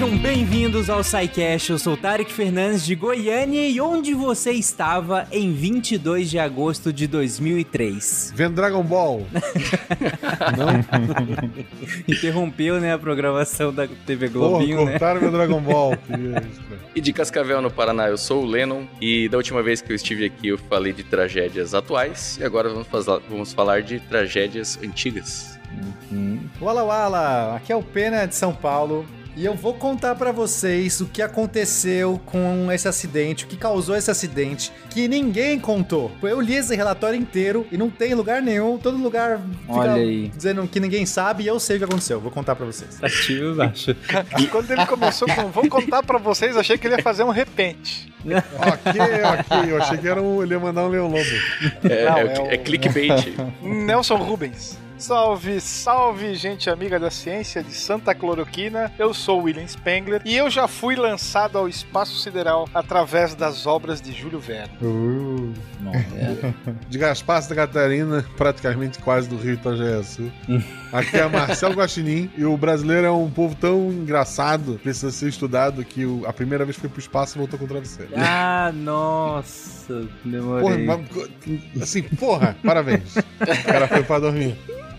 Sejam bem-vindos ao SciCast. Eu sou Tarek Fernandes de Goiânia e onde você estava em 22 de agosto de 2003? Vendo Dragon Ball. Não? Interrompeu, né, a programação da TV Globinho, Porra, cortaram né? meu Dragon Ball. e de Cascavel, no Paraná, eu sou o Lennon. E da última vez que eu estive aqui, eu falei de tragédias atuais. E agora vamos, fazer, vamos falar de tragédias antigas. Uhum. Wala Wala, aqui é o Pena de São Paulo. E eu vou contar para vocês o que aconteceu com esse acidente, o que causou esse acidente, que ninguém contou. Eu li esse relatório inteiro e não tem lugar nenhum, todo lugar fica Olha aí. dizendo que ninguém sabe e eu sei o que aconteceu. Vou contar para vocês. Ativo, acho. E quando ele começou com vou contar para vocês, achei que ele ia fazer um repente. ok, ok. Eu achei que era um, ele ia mandar um Leão Lobo. É, não, é, é, o... é clickbait. Nelson Rubens. Salve, salve, gente amiga da ciência de Santa Cloroquina. Eu sou William Spengler e eu já fui lançado ao espaço sideral através das obras de Júlio Verne. Uh, de Gaspar da Catarina, praticamente quase do Rio Itajaí Aqui é Marcelo Guaxinim e o brasileiro é um povo tão engraçado, precisa ser estudado, que a primeira vez que foi pro espaço voltou com o travesseiro. Ah, nossa, demorei. Porra, assim, porra, parabéns. O cara foi pra dormir.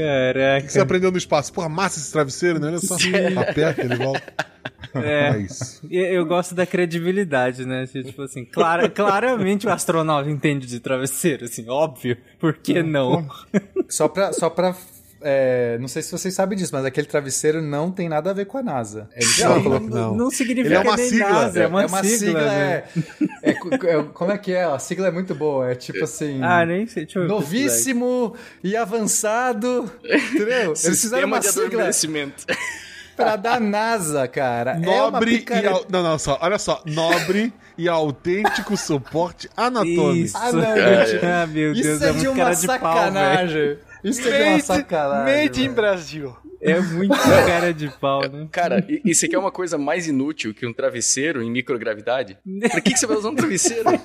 Caraca. O que você aprendeu no espaço? Porra, massa esse travesseiro, né? Olha só. Aperta, ele volta. É, é isso. Eu gosto da credibilidade, né? Tipo assim, clara, claramente o astronauta entende de travesseiro, assim, óbvio. Por que não? Só pra, só pra é, não sei se vocês sabem disso, mas aquele travesseiro não tem nada a ver com a NASA. Não, não, não. não, significa Ele é uma sigla. NASA, é uma, é uma sigla. sigla né? é, é, como é que é? A sigla é muito boa. É tipo assim. Ah, nem sei. Deixa eu novíssimo e avançado. Entendeu? Eles fizeram uma de sigla pra dar NASA, cara. Nobre é e. Al... Não, não, só. Olha só. Nobre e autêntico suporte anatômico. Isso. Ah, não, gente. Ah, meu Isso Deus, é, é de uma sacanagem. Pau, isso é de uma sacanagem. Made in Brasil. É muito cara de pau, né? Cara, e, e você quer uma coisa mais inútil que um travesseiro em microgravidade? Pra que, que você vai usar um travesseiro?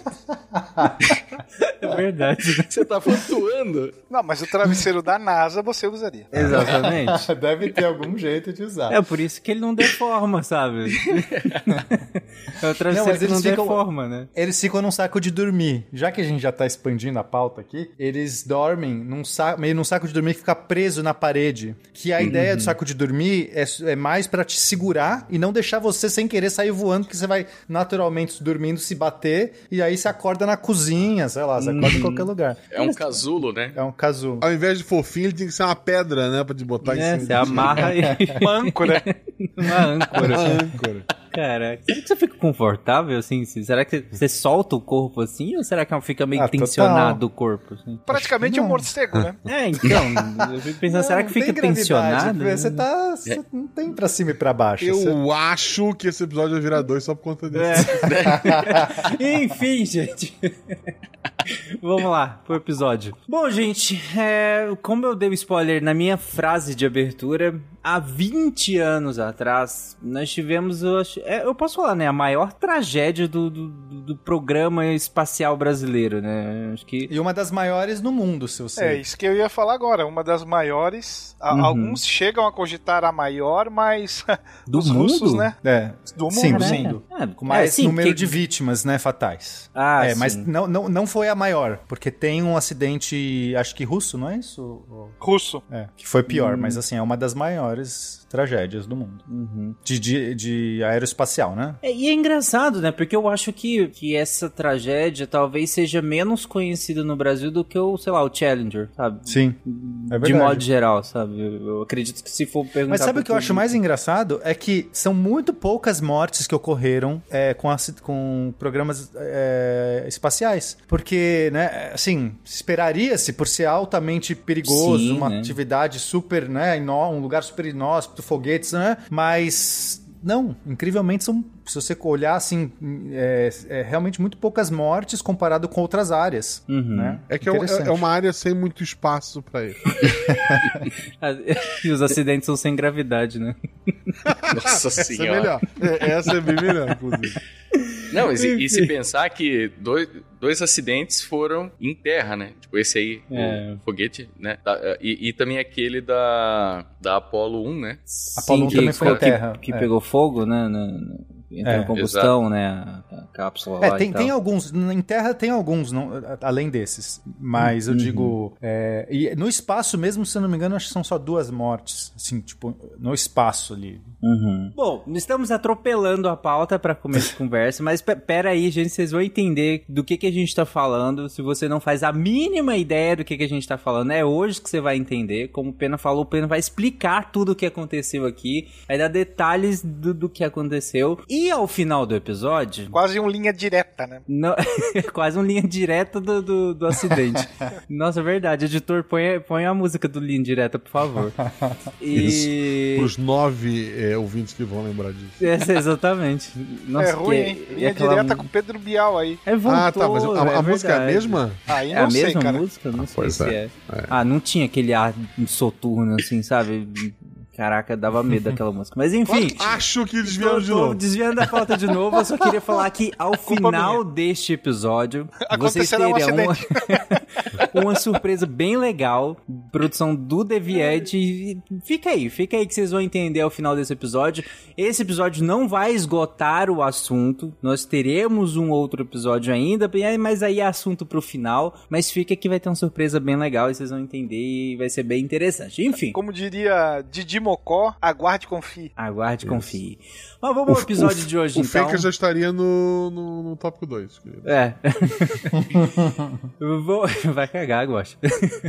É verdade. Você tá flutuando. Não, mas o travesseiro da NASA você usaria. Exatamente. Deve ter algum jeito de usar. É por isso que ele não deforma, sabe? é o travesseiro não, que não ficam, deforma, né? Eles ficam num saco de dormir. Já que a gente já tá expandindo a pauta aqui, eles dormem num saco, meio num saco de dormir que fica preso na parede. Que a uhum. Ideia do saco de dormir é, é mais para te segurar e não deixar você sem querer sair voando, que você vai naturalmente dormindo se bater e aí você acorda na cozinha, sei lá, você acorda uhum. em qualquer lugar. É um casulo, né? É um casulo. Ao invés de fofinho, ele tem que ser uma pedra, né? Pra te botar é, em cima. Você amarra e... uma âncora. uma âncora. Uma âncora. Cara, será que você fica confortável assim? Será que você solta o corpo assim? Ou será que fica meio ah, tensionado total. o corpo? Assim? Praticamente um morcego, né? É, então. Eu fico pensando, não, será que fica tensionado? Você tá. Você não tem pra cima e pra baixo. Eu você... acho que esse episódio vai virar dois só por conta disso. É. Enfim, gente. Vamos lá, pro episódio. Bom, gente, é, como eu dei o um spoiler na minha frase de abertura, há 20 anos atrás, nós tivemos, eu, é, eu posso falar, né, a maior tragédia do, do, do, programa espacial brasileiro, né? Acho que... E uma das maiores no mundo, se você... É, isso que eu ia falar agora, uma das maiores, uhum. alguns chegam a cogitar a maior, mas do os mundo? russos, né? É, do mundo, sim, sim. mundo. É, com mais é, sim, número que... de vítimas, né, fatais. Ah, é, sim. mas não, não, não foi a maior, porque tem um acidente, acho que russo, não é isso? Russo. É, que foi pior, hum. mas assim, é uma das maiores tragédias do mundo. Uhum. De, de, de, aeroespacial, né? É, e é engraçado, né? Porque eu acho que, que essa tragédia talvez seja menos conhecida no Brasil do que o, sei lá, o Challenger, sabe? Sim. É de modo geral, sabe? Eu, eu acredito que se for perguntar. Mas sabe o que eu acho mais engraçado? É que são muito poucas mortes que ocorreram é, com, a, com programas é, espaciais. Porque, né, assim, esperaria-se por ser altamente perigoso, Sim, uma né? atividade super, né, um lugar super inóspito, foguetes, né? Mas não, incrivelmente são, se você olhar assim, é, é realmente muito poucas mortes comparado com outras áreas, Uhum. né? É que é, Interessante. é uma área sem muito espaço pra ele. e os acidentes são sem gravidade, né? Nossa Essa é senhora. melhor. É, essa é bem melhor, inclusive. Não, e, se- e se pensar que dois, dois acidentes foram em terra, né? Tipo, esse aí, É. o foguete, né? Da- e, e também aquele da, da Apollo 1, né? Apollo Sim, também que, foi em que- terra, Que, é. pegou fogo, né? na- na- entrou É, em combustão, né? A, a cápsula É, lá tem, e tal. tem alguns, em terra tem alguns, não, além desses. Mas eu Uhum. digo. é, e no espaço mesmo, se eu não me engano, acho que são só duas mortes. Assim, tipo, no espaço ali. Uhum. Bom, estamos atropelando a pauta para começo de conversa, mas pe- pera aí, gente, vocês vão entender do que, que a gente tá falando. Se você não faz a mínima ideia do que, que a gente tá falando, é hoje que você vai entender. Como o Pena falou, o Pena vai explicar tudo o que aconteceu aqui, vai dar detalhes do, do que aconteceu. E ao final do episódio, Quase um linha direta, né? não, quase uma linha direta do, do, do acidente. Nossa, é verdade. Editor, põe, põe a música do linha direta, por favor. E... Pros nove é, ouvintes que vão lembrar disso. Essa, exatamente. Nossa, é ruim, que- hein? e Linha aquela direta com Pedro Bial aí. É, voltou, ah, tá, mas a, a é música é a mesma? Aí É a não sei, mesma cara. música? Não sei pois se é, é. Ah, não tinha aquele ar soturno, assim, sabe? Caraca, dava medo daquela música. Mas enfim. Acho que Tô, desviaram de novo. desviando da pauta de novo, eu só queria falar que ao final deste episódio, vocês Acontecerá um terão uma, uma surpresa bem legal, produção do Deviante. E Fica aí, fica aí que vocês vão entender ao final desse episódio. Esse episódio não vai esgotar o assunto, nós teremos um outro episódio ainda, mas aí é assunto pro final. Mas fica que vai ter uma surpresa bem legal e vocês vão entender e vai ser bem interessante. Enfim. Como diria Didi Mocó, aguarde e confie. Aguarde e confie. Mas vamos ao episódio de hoje, O então. Faker já estaria no, no, no tópico 2. É. Eu vou- Vai cagar, gosta.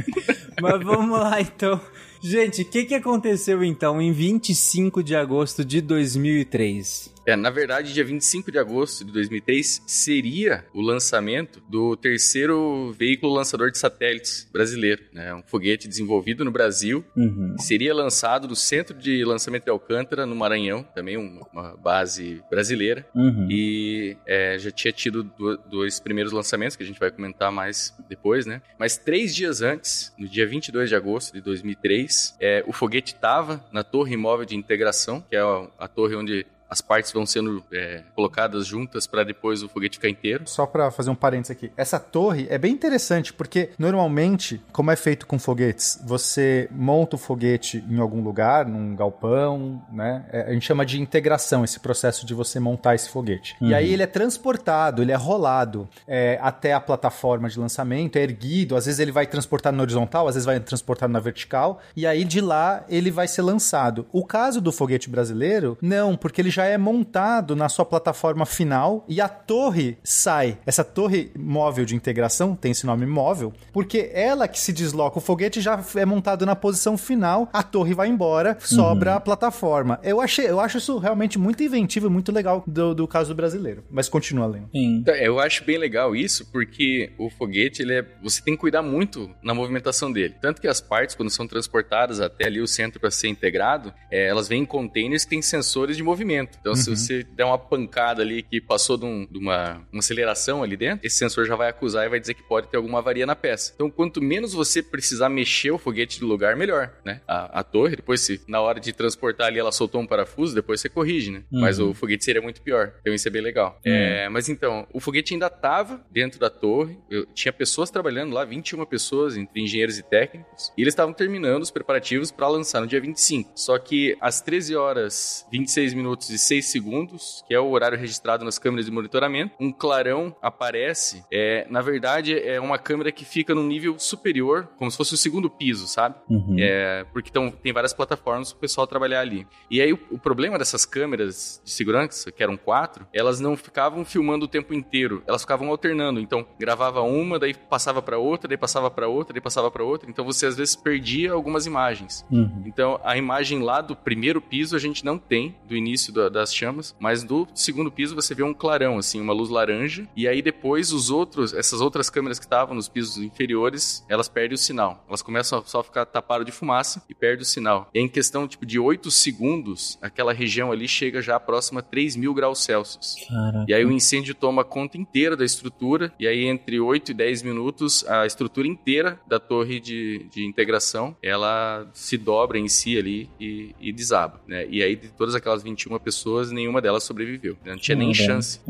Mas vamos lá, então. Gente, o que, que aconteceu, então, em 25 de agosto de 2003? É, na verdade, dia 25 de agosto de 2003 seria o lançamento do terceiro veículo lançador de satélites brasileiro, né? Um foguete desenvolvido no Brasil, Uhum. seria lançado no Centro de Lançamento de Alcântara, no Maranhão, também uma, base brasileira. Uhum. E é, já tinha tido do- dois primeiros lançamentos, que a gente vai comentar mais depois, né? Mas três dias antes, no dia 22 de agosto de 2003, é, o foguete estava na Torre Imóvel de Integração, que é a, a torre onde as partes vão sendo é, colocadas juntas para depois o foguete ficar inteiro. Só pra fazer um parênteses aqui. Essa torre é bem interessante porque normalmente, como é feito com foguetes, você monta o foguete em algum lugar, num galpão, né? É, a gente chama de integração esse processo de você montar esse foguete. E aí ele é transportado, ele é rolado é, até a plataforma de lançamento, é erguido. Às vezes ele vai transportar na horizontal, às vezes vai transportar na vertical. E aí de lá ele vai ser lançado. O caso do foguete brasileiro, não, porque ele já é montado na sua plataforma final e a torre sai. Essa torre móvel de integração tem esse nome móvel, porque ela que se desloca, o foguete já é montado na posição final, a torre vai embora, sobra a plataforma. Eu achei, eu acho isso realmente muito inventivo e muito legal do, do caso do brasileiro. Mas continua lendo. Sim. Então, Eu acho bem legal isso, porque o foguete, ele é, você tem que cuidar muito na movimentação dele. Tanto que as partes, quando são transportadas até ali o centro para ser integrado, é, elas vêm em containers que têm sensores de movimento. Então, se você der uma pancada ali que passou de, um- de uma, uma aceleração ali dentro, esse sensor já vai acusar e vai dizer que pode ter alguma avaria na peça. Então, quanto menos você precisar mexer o foguete do lugar, melhor, né? A, a torre, depois se na hora de transportar ali ela soltou um parafuso, depois você corrige, né? Mas o foguete seria muito pior. Então, isso é bem legal. É, mas então, o foguete ainda estava dentro da torre. Eu tinha pessoas trabalhando lá, 21 pessoas, entre engenheiros e técnicos. E eles estavam terminando os preparativos para lançar no dia 25. Só que às 13 horas, 26 minutos e 6 segundos, que é o horário registrado nas câmeras de monitoramento, um clarão aparece. É, na verdade, é uma câmera que fica num nível superior, como se fosse o segundo piso, sabe? Uhum. É, porque tão, tem várias plataformas para o pessoal trabalhar ali. E aí o, o problema dessas câmeras de segurança, que eram quatro, elas não ficavam filmando o tempo inteiro, elas ficavam alternando. Então gravava uma, daí passava para outra, daí passava para outra, daí passava para outra. Então você às vezes perdia algumas imagens. Uhum. Então a imagem lá do primeiro piso a gente não tem do início da, da- das chamas, mas do segundo piso você vê um clarão, assim, uma luz laranja, e aí depois os outros, essas outras câmeras que estavam nos pisos inferiores, elas perdem o sinal. Elas começam a só ficar tapadas de fumaça e perdem o sinal. E em questão, tipo, de 8 segundos, aquela região ali chega já próxima a 3 mil graus Celsius. Caraca. E aí o incêndio toma conta inteira da estrutura, e aí entre 8 e 10 minutos, a estrutura inteira da torre de, de integração, ela se dobra em si ali e, e desaba, né? E aí de todas aquelas 21 pessoas, nenhuma delas sobreviveu. Não tinha nem chance.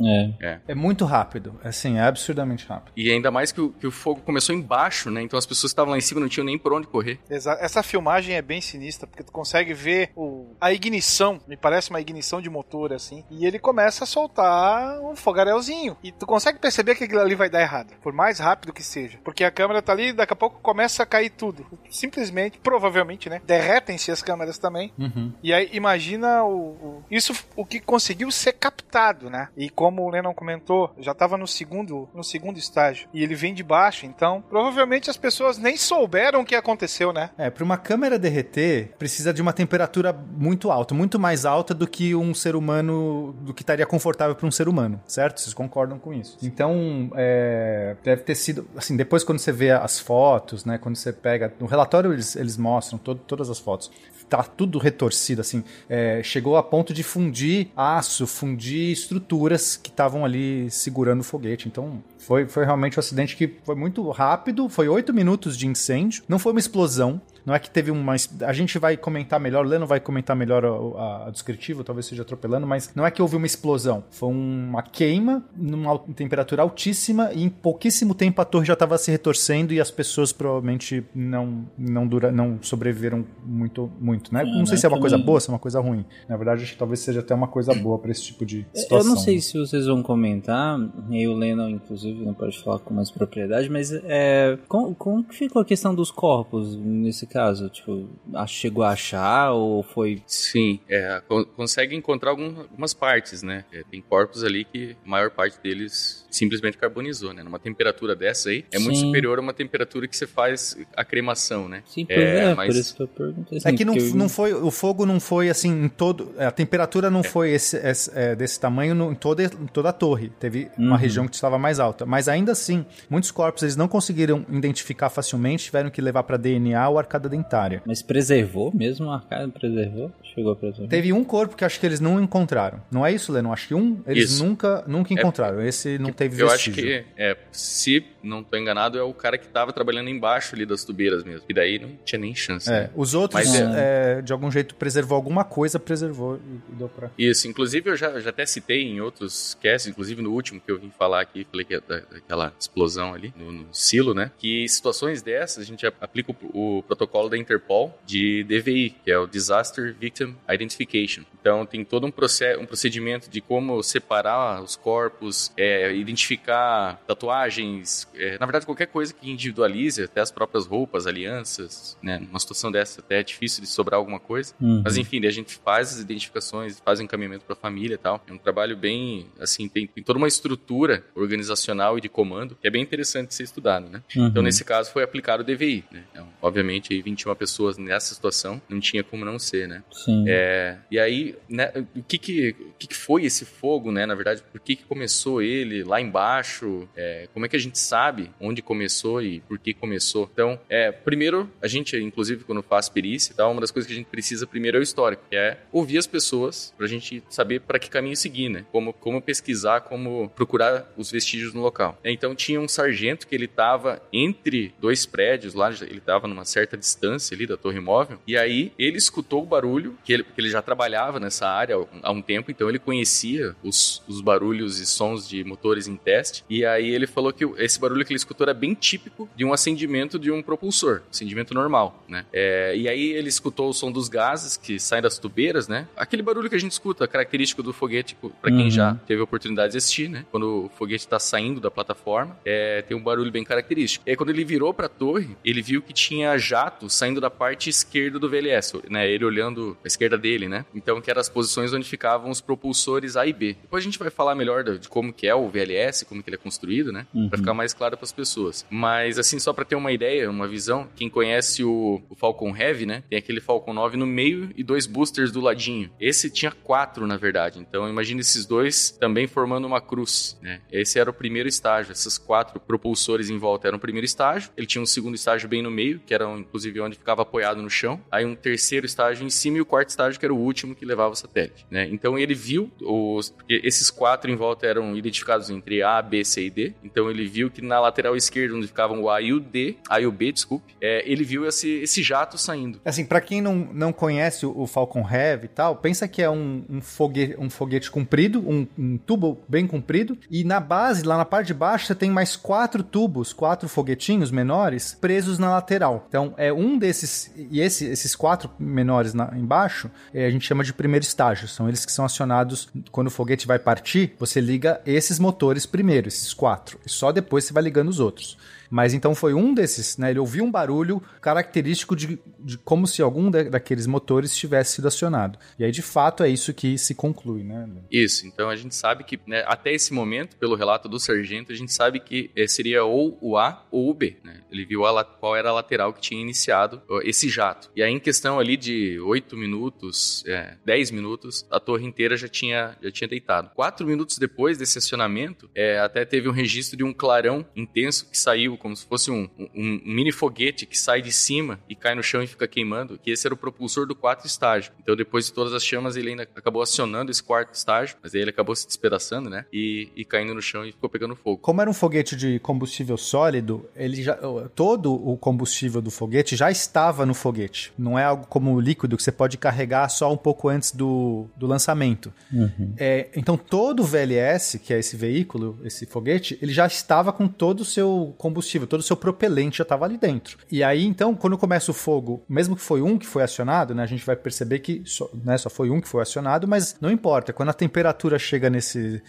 É. É muito rápido. Assim, é absurdamente rápido. E ainda mais que o, que o fogo começou embaixo, né? Então as pessoas que estavam lá em cima não tinham nem por onde correr. Exa- Essa filmagem é bem sinistra, porque tu consegue ver o- a ignição, me parece uma ignição de motor, assim, e ele começa a soltar um fogarelzinho. E tu consegue perceber que aquilo ali vai dar errado, por mais rápido que seja. Porque a câmera tá ali e daqui a pouco começa a cair tudo. Simplesmente, provavelmente, né? Derretem-se as câmeras também. Uhum. E aí, imagina o, o- isso o que conseguiu ser captado, né? E como o Lennon comentou, já tava no segundo, no segundo estágio. E ele vem de baixo, então provavelmente as pessoas nem souberam o que aconteceu, né? É, para uma câmera derreter, precisa de uma temperatura muito alta, muito mais alta do que um ser humano, do que estaria confortável para um ser humano, certo? Vocês concordam com isso? Então, é, deve ter sido, assim, depois quando você vê as fotos, né, quando você pega, no relatório eles, eles mostram todo- todas as fotos, tá tudo retorcido, assim, é, chegou a ponto de fundir aço, fundir estruturas que estavam ali segurando o foguete, então foi, foi realmente um acidente que foi muito rápido, foi oito minutos de incêndio, não foi uma explosão, não é que teve uma. A gente vai comentar melhor, o Leno vai comentar melhor a, a- a descritivo, talvez seja atropelando, mas não é que houve uma explosão. Foi uma queima numa temperatura altíssima e em pouquíssimo tempo a torre já estava se retorcendo e as pessoas provavelmente não, não, dura, não sobreviveram muito, muito, né? não sei se é uma Caraca, coisa boa, se é uma coisa ruim. Na verdade, acho que talvez seja até uma coisa boa para esse tipo de Eu situação. não sei se vocês vão comentar, e o Lennon, inclusive, não pode falar com mais propriedade, mas é, como, como que ficou a questão dos corpos nesse caso? Tipo, a- chegou a achar ou foi. Sim, é, con- consegue encontrar algum- algumas partes, né? É, tem corpos ali que a maior parte deles simplesmente carbonizou, né? Numa temperatura dessa aí, é muito Sim. superior a uma temperatura que você faz a cremação, né? Sim, por, É, é, mas- por isso que eu perguntei. É que não, eu- não foi, o fogo não foi assim em todo, a temperatura não foi esse, esse- é, desse tamanho no- em, toda, em toda a torre. Teve uma Uhum. região que estava mais alta, mas ainda assim, muitos corpos eles não conseguiram identificar facilmente, tiveram que levar para DNA ou arcada dentária. Mas preservou mesmo? A arcada preservou? Chegou a preservar? Teve um corpo que acho que eles não encontraram. Não é isso, Leno? Acho que um eles Isso. nunca nunca encontraram. Esse não teve Eu acho vestígio. que, é, se não tô enganado, é o cara que tava trabalhando embaixo ali das tubeiras mesmo. E daí não tinha nem chance. É, né? os outros, Mas é, de algum jeito, preservou alguma coisa, preservou e, deu pra. Isso, inclusive eu já, já até citei em outros casts, inclusive no último que eu vim falar aqui, falei que é da- daquela explosão ali no, no silo, né? Que situações dessas a gente aplica o, o protocolo da Interpol de DVI, que é o Disaster Victim Identification. Então tem todo um, proce- um procedimento de como separar os corpos, é, identificar tatuagens, é, na verdade qualquer coisa que individualize, até as próprias roupas, alianças, né? Numa situação dessa até é difícil de sobrar alguma coisa. Uhum. Mas enfim, a gente faz as identificações, faz o encaminhamento para a família e tal. É um trabalho bem, assim, tem, tem toda uma estrutura organizacional e de comando que é bem interessante de ser estudado, né? Uhum. Então, nesse caso, foi aplicado o DVI, né? Então, obviamente, aí 21 pessoas nessa situação não tinha como não ser, né? Sim. É, e aí, né, o que que, o que que foi esse fogo, né? Na verdade, por que que começou ele lá embaixo? É, como é que a gente sabe onde começou e por que começou? Então, é, primeiro, a gente, inclusive, quando faz perícia e tal, uma das coisas que a gente precisa primeiro é o histórico, que é ouvir as pessoas pra gente saber para que caminho seguir, né? Como, como pesquisar, como procurar os vestígios no local. Então, tinha um sargento que ele tava entre dois prédios lá, ele tava numa certa distância ali da torre móvel, e aí ele escutou o barulho, que ele, porque ele já trabalhava nessa área há um tempo, então ele conhecia os, os barulhos e sons de motores em teste, e aí ele falou que esse barulho que ele escutou era bem típico de um acendimento de um propulsor, acendimento normal, né? É, e aí ele escutou o som dos gases que saem das tubeiras, né? Aquele barulho que a gente escuta, característico do foguete, para quem Uhum. já teve a oportunidade de assistir, né? Quando o foguete está saindo da plataforma, é, tem um barulho bem característico. E aí quando ele virou para a torre, ele viu que tinha jato saindo da parte esquerda do VLS, né? Ele olhando a esquerda dele, né? Então que eram as posições onde ficavam os propulsores A e B. Depois a gente vai falar melhor de como que é o VLS, como que ele é construído, né? Uhum. Para ficar mais claro para as pessoas. Mas assim, só para ter uma ideia, uma visão, quem conhece o, o, Falcon Heavy, né? Tem aquele Falcon 9 no meio e dois boosters do ladinho. Esse tinha quatro, na verdade. Então imagine esses dois também formando uma cruz, né? Esse era o primeiro estágio. Esses quatro propulsores em volta eram o primeiro estágio. Ele tinha um segundo estágio bem no meio, que era inclusive onde ficava apoiado no chão. Aí um terceiro estágio em cima e o quarto estágio que era o último que levava o satélite, né? Então ele viu os esses quatro em volta eram identificados entre A, B, C e D. Então ele viu que na lateral esquerda onde ficavam o A e o D, A e o B, desculpe, é, ele viu esse, esse jato saindo. Assim, para quem não, não conhece o Falcon Heavy e tal, pensa que é um, um, foguete, um foguete comprido, um, um tubo bem comprido, e na base, lá na parte de baixo, você tem mais quatro tubos, quatro foguetinhos menores presos na lateral. Então, é um desses, e esse, esses quatro menores na, embaixo, é, a gente chama de primeiro estágio. São eles que são acionados quando o foguete vai partir, você liga esses motores primeiro, esses quatro, e só depois você vai ligando os outros. Mas então foi um desses, né? Ele ouviu um barulho característico de, de como se algum daqueles motores tivesse sido acionado. E aí, de fato, é isso que se conclui, né? Isso. Então a gente sabe que, né, até esse momento, pelo relato do sargento, a gente sabe que é, seria ou o A ou o B, né? Ele viu a, qual era a lateral que tinha iniciado esse jato. E aí, em questão ali de 8 minutos, é, 10 minutos, a torre inteira já tinha, já tinha deitado. Quatro minutos depois desse acionamento, é, até teve um registro de um clarão intenso que saiu como se fosse um, um, um, mini foguete que sai de cima e cai no chão e fica queimando, que esse era o propulsor do quarto estágio. Então, depois de todas as chamas, ele ainda acabou acionando esse quarto estágio, mas aí ele acabou se despedaçando, né? E, e caindo no chão e ficou pegando fogo. Como era um foguete de combustível sólido, ele já, todo o combustível do foguete já estava no foguete. Não é algo como líquido que você pode carregar só um pouco antes do, do lançamento. Uhum. É, então, todo o VLS, que é esse veículo, esse foguete, ele já estava com todo o seu combustível combustível, todo o seu propelente já estava ali dentro. E aí, então, quando começa o fogo, mesmo que foi um que foi acionado, né, a gente vai perceber que só, né, só foi um que foi acionado, mas não importa. Quando a temperatura chega nesse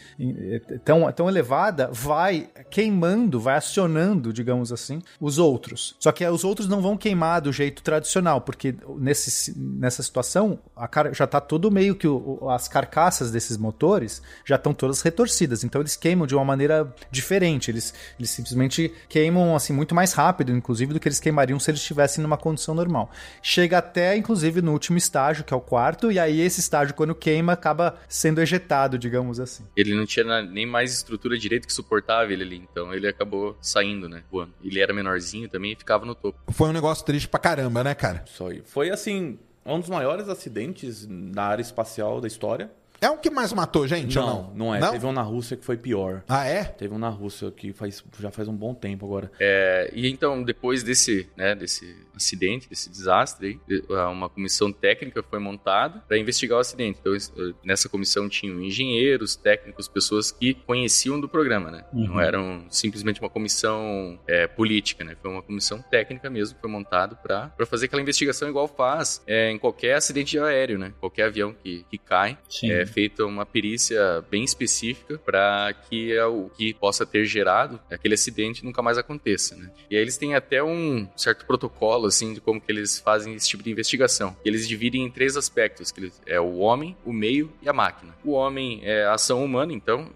tão, tão elevada, vai queimando, vai acionando, digamos assim, os outros. Só que os outros não vão queimar do jeito tradicional, porque nesse, nessa situação car já está todo meio que o, as carcaças desses motores já estão todas retorcidas. Então eles queimam de uma maneira diferente. Eles, eles simplesmente queimam queimam assim muito mais rápido, inclusive, do que eles queimariam se eles estivessem numa condição normal. Chega até, inclusive, no último estágio, que é o quarto, e aí esse estágio, quando queima, acaba sendo ejetado, digamos assim. Ele não tinha nem mais estrutura direito que suportava ele ali, então ele acabou saindo, né, voando. Ele era menorzinho também e ficava no topo. Foi um negócio triste pra caramba, né, cara? Foi assim, um dos maiores acidentes na área espacial da história. É o que mais matou gente não, ou não? Não é. Não? Teve um na Rússia que foi pior. Ah, é? Teve um na Rússia que faz, já faz um bom tempo agora. É, e então, depois desse, né, desse acidente, desse desastre, uma comissão técnica foi montada para investigar o acidente. Então, nessa comissão tinham engenheiros, técnicos, pessoas que conheciam do programa, né? Uhum. Não eram simplesmente uma comissão é, política, né? Foi uma comissão técnica mesmo que foi montada para fazer aquela investigação igual faz é, em qualquer acidente aéreo, né? Qualquer avião que, que cai. Sim. É, feita uma perícia bem específica para que é o que possa ter gerado aquele acidente nunca mais aconteça, né? E aí eles têm até um certo protocolo assim de como que eles fazem esse tipo de investigação. Eles dividem em três aspectos, que é o homem, o meio e a máquina. O homem é a ação humana, então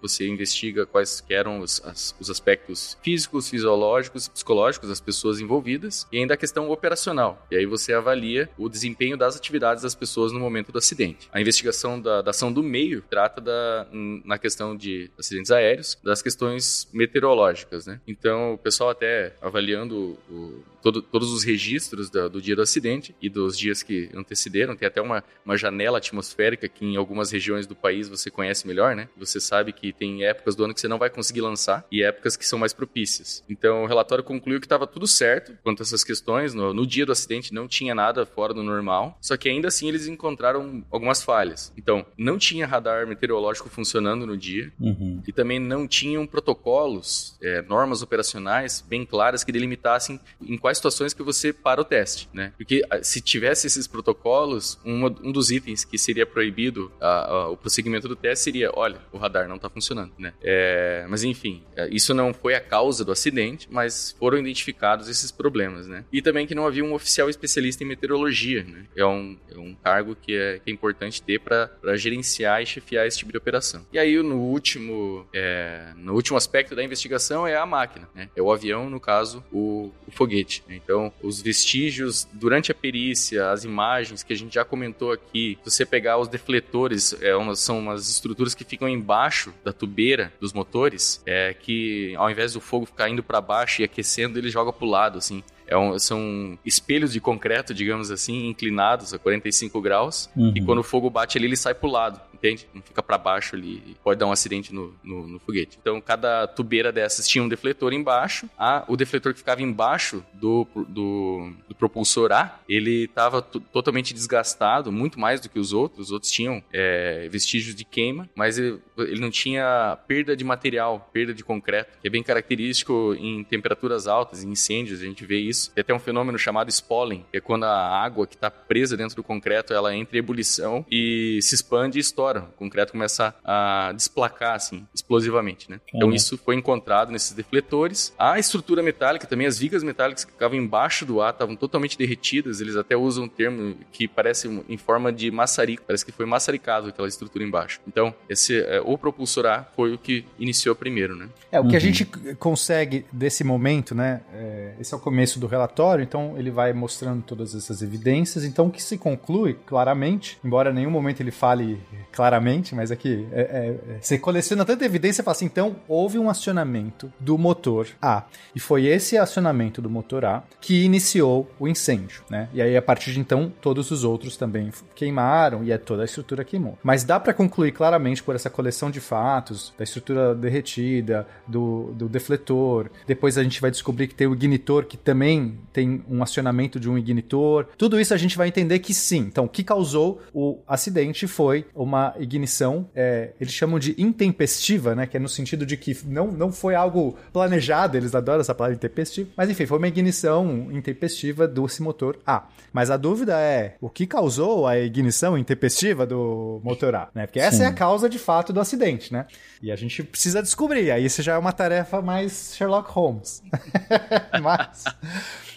você investiga quais eram os, as, os aspectos físicos, fisiológicos, psicológicos das pessoas envolvidas e ainda a questão operacional. E aí você avalia o desempenho das atividades das pessoas no momento do acidente. A investigação da, da ação do meio trata da, na questão de acidentes aéreos, das questões meteorológicas, né? Então, o pessoal até avaliando o, todo, todos os registros do, dia do acidente e dos dias que antecederam. Tem até uma, uma janela atmosférica que em algumas regiões do país você conhece melhor, né? Você sabe que tem épocas do ano que você não vai conseguir lançar e épocas que são mais propícias. Então o relatório concluiu que estava tudo certo quanto a essas questões. No, no dia do acidente não tinha nada fora do normal, só que ainda assim eles encontraram algumas falhas. Então, não tinha radar meteorológico funcionando no dia uhum. e também não tinham protocolos, é, normas operacionais bem claras que delimitassem em quais situações que você para o teste, né? Porque ah, se tivesse esses protocolos, uma- um dos itens que seria proibido a- a- o prosseguimento do teste seria, olha, o radar não está funcionando, né? É, mas enfim, é, isso não foi a causa do acidente, mas foram identificados esses problemas, né? E também que não havia um oficial especialista em meteorologia, né? É um, é um cargo que é, que é importante ter para gerenciar e chefiar esse tipo de operação. E aí, no último, é, no último aspecto da investigação é a máquina, né? É o avião, no caso, o, o foguete. né? Então, os vestígios durante a perícia, as imagens que a gente já comentou aqui, se você pegar os defletores, é uma- são umas estruturas que ficam embaixo da tubeira dos motores, é que ao invés do fogo ficar indo para baixo e aquecendo, ele joga pro lado, assim. É um- são espelhos de concreto, digamos assim, inclinados a 45 graus. E quando o fogo bate ali, ele sai pro lado, entende? Não fica para baixo ali. Pode dar um acidente no, no, no foguete. Então, cada tubeira dessas tinha um defletor embaixo. Ah, o defletor que ficava embaixo do, do, do propulsor A, ele estava totalmente desgastado, muito mais do que os outros. Os outros tinham é, vestígios de queima, mas ele, ele não tinha perda de material, perda de concreto, que é bem característico em temperaturas altas, em incêndios, a gente vê isso. Tem até um fenômeno chamado spalling, que é quando a água que está presa dentro do concreto, ela entra em ebulição e se expande e estoura. O concreto começa a desplacar, assim, explosivamente, né? Então Uhum. isso foi encontrado nesses defletores. A estrutura metálica também, as vigas metálicas que ficavam embaixo do ar estavam totalmente derretidas. Eles até usam um termo que parece em forma de maçarico. Parece que foi maçaricado aquela estrutura embaixo. Então, esse, é, o propulsor A foi o que iniciou primeiro, né? É, o que a gente consegue desse momento, né? é, esse é o começo do relatório, então ele vai mostrando todas essas evidências. Então, o que se conclui claramente, embora em nenhum momento ele fale claramente, mas aqui é, é, é, você coleciona tanta evidência e fala assim: então houve um acionamento do motor A. E foi esse acionamento do motor A que iniciou o incêndio, né? E aí, a partir de então, todos os outros também queimaram e é toda a estrutura queimou. Mas dá para concluir claramente por essa coleção de fatos, da estrutura derretida, do, do defletor. Depois a gente vai descobrir que tem o ignitor que também tem um acionamento de um ignitor. Tudo isso a gente vai entender que sim. Então, o que causou o acidente foi uma ignição, é, eles chamam de intempestiva, né? Que é no sentido de que não, não foi algo planejado, eles adoram essa palavra intempestiva. Mas enfim, foi uma ignição intempestiva desse motor A. Mas a dúvida é, o que causou a ignição intempestiva do motor A, né? Porque essa Sim. é a causa de fato do acidente, né? E a gente precisa descobrir. Aí isso já é uma tarefa mais Sherlock Holmes. mas,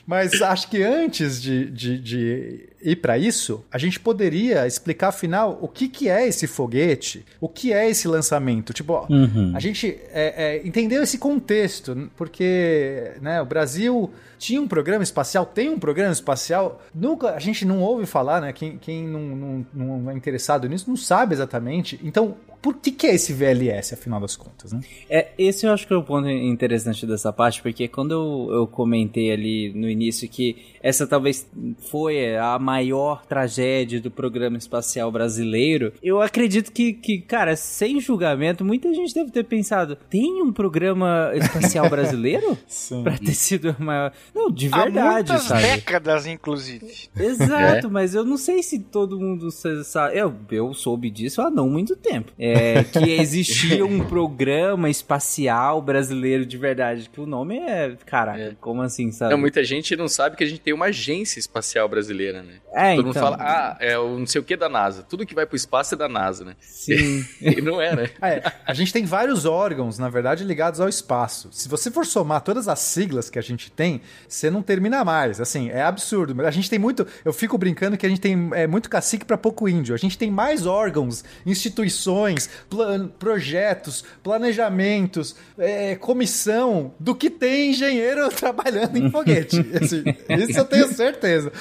mas acho que antes de, de, de ir para isso, a gente poderia explicar afinal o que, que é esse foguete, o que é esse lançamento. Tipo, ó, Uhum. a gente é, é, entendeu esse contexto, porque né, o Brasil tinha um programa espacial, tem um programa espacial, nunca a gente não ouve falar, né? Quem, quem não, não, não é interessado nisso não sabe exatamente. Então, por que, que é esse VLS, afinal das contas, né? É, esse eu acho que é o ponto interessante dessa parte, porque quando eu, eu comentei ali no início que essa talvez foi a maior tragédia do programa espacial brasileiro, eu acredito que, que, cara, sem julgamento, muita gente deve ter pensado: tem um programa espacial brasileiro? Sim. Pra ter sido a maior. Não, de Há verdade, muitas sabe? décadas, inclusive. Exato, mas eu não sei se todo mundo sa- sabe. Eu, eu soube disso há não muito tempo. É, que existia um programa espacial brasileiro de verdade. Que o nome é. Caraca, É. como assim, sabe? Não, muita gente não sabe que a gente tem uma agência espacial brasileira, né? É, Todo mundo então. fala, ah, é o não sei o que da NASA. Tudo que vai pro espaço é da NASA, né? Sim. E não é, né? É, a gente tem vários órgãos, na verdade, ligados ao espaço. Se você for somar todas as siglas que a gente tem, você não termina mais. Assim, é absurdo. Mas A gente tem muito. Eu fico brincando que a gente tem é, muito cacique para pouco índio. A gente tem mais órgãos, instituições, plan- projetos, planejamentos, é, comissão do que tem engenheiro trabalhando em foguete. Assim, isso eu tenho certeza.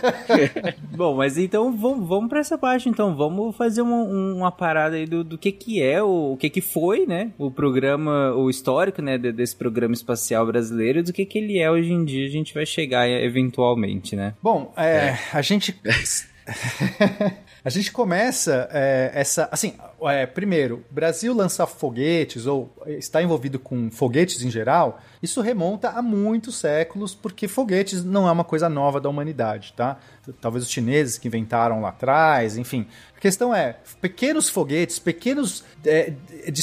Bom, mas então vamos, vamos pra essa parte, então. Vamos fazer uma, uma parada aí do, do que que é, o, o que que foi, né? O programa, o histórico, né, de- desse programa espacial brasileiro e do que que ele é hoje em dia. A gente vai chegar eventualmente, né? Bom, é, a gente. A gente começa é, essa. Assim, é, primeiro, Brasil lançar foguetes ou está envolvido com foguetes em geral, isso remonta a muitos séculos, porque foguetes não é uma coisa nova da humanidade, tá? Talvez os chineses que inventaram lá atrás, enfim. A questão é, pequenos foguetes, pequenos é,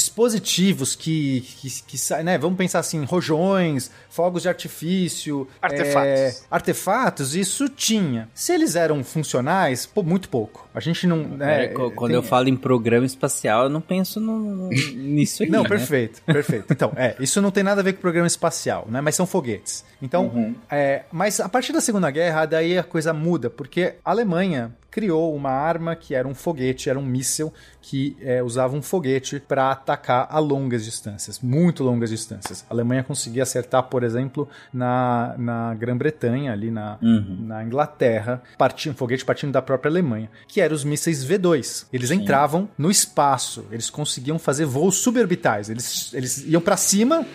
dispositivos que, que, que saem, né? Vamos pensar assim, rojões, fogos de artifício, Artefatos. é, artefatos, isso tinha. Se eles eram funcionais, pô, muito pouco. A gente não. né, É, quando tem- eu falo em programa espacial, eu não penso no- nisso aí. Não, né? perfeito, perfeito. Então, é, isso não tem nada a ver com programa espacial, né? Mas são foguetes. Então, Uhum. é, mas a partir da Segunda Guerra, daí a coisa muda, porque a Alemanha criou uma arma que era um foguete, era um míssil que é, usava um foguete para atacar a longas distâncias, muito longas distâncias. A Alemanha conseguia acertar, por exemplo, na, na Grã-Bretanha, ali na, Uhum. na Inglaterra, partindo, um foguete partindo da própria Alemanha, que eram os mísseis V2. Eles entravam no espaço, eles conseguiam fazer voos suborbitais, eles, eles iam para cima,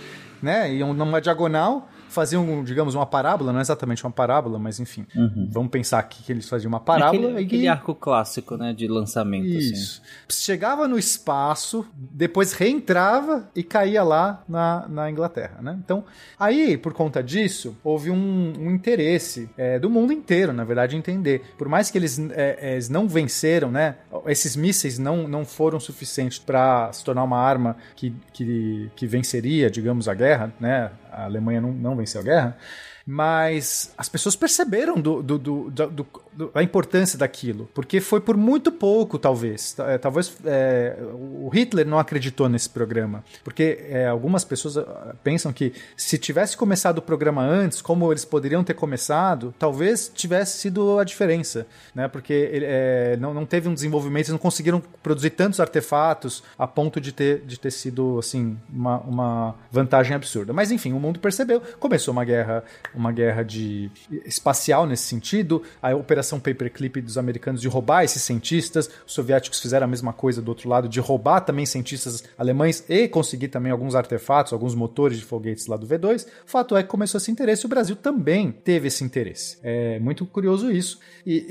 né, iam numa diagonal, faziam, digamos, uma parábola, não é exatamente uma parábola, mas enfim, vamos pensar aqui que eles faziam uma parábola Aquele, e aquele arco clássico, né, de lançamento. assim. isso. Chegava no espaço, depois reentrava e caía lá na, na Inglaterra, né? Então, aí, por conta disso, houve um, um interesse é, do mundo inteiro, na verdade, entender. Por mais que eles, é, é, eles não venceram, né? Esses mísseis não, não foram suficientes para se tornar uma arma que, que, que venceria, digamos, a guerra, né? A Alemanha não, não venceu a guerra. Mas as pessoas perceberam do, do, do, do- a importância daquilo, porque foi por muito pouco, talvez. Ta- é, Talvez é, o Hitler não acreditou nesse programa, porque é, algumas pessoas ah, pensam que se tivesse começado o programa antes, como eles poderiam ter começado, talvez tivesse sido a diferença, né? Porque ele, é, não, não teve um desenvolvimento, eles não conseguiram produzir tantos artefatos a ponto de ter, de ter sido assim uma, uma vantagem absurda. Mas enfim, o mundo percebeu, começou uma guerra, uma guerra de espacial nesse sentido, a operação Paperclip dos americanos de roubar esses cientistas, os soviéticos fizeram a mesma coisa do outro lado de roubar também cientistas alemães e conseguir também alguns artefatos, alguns motores de foguetes lá do V2. O fato é que começou esse interesse, o Brasil também teve esse interesse. É muito curioso isso. E,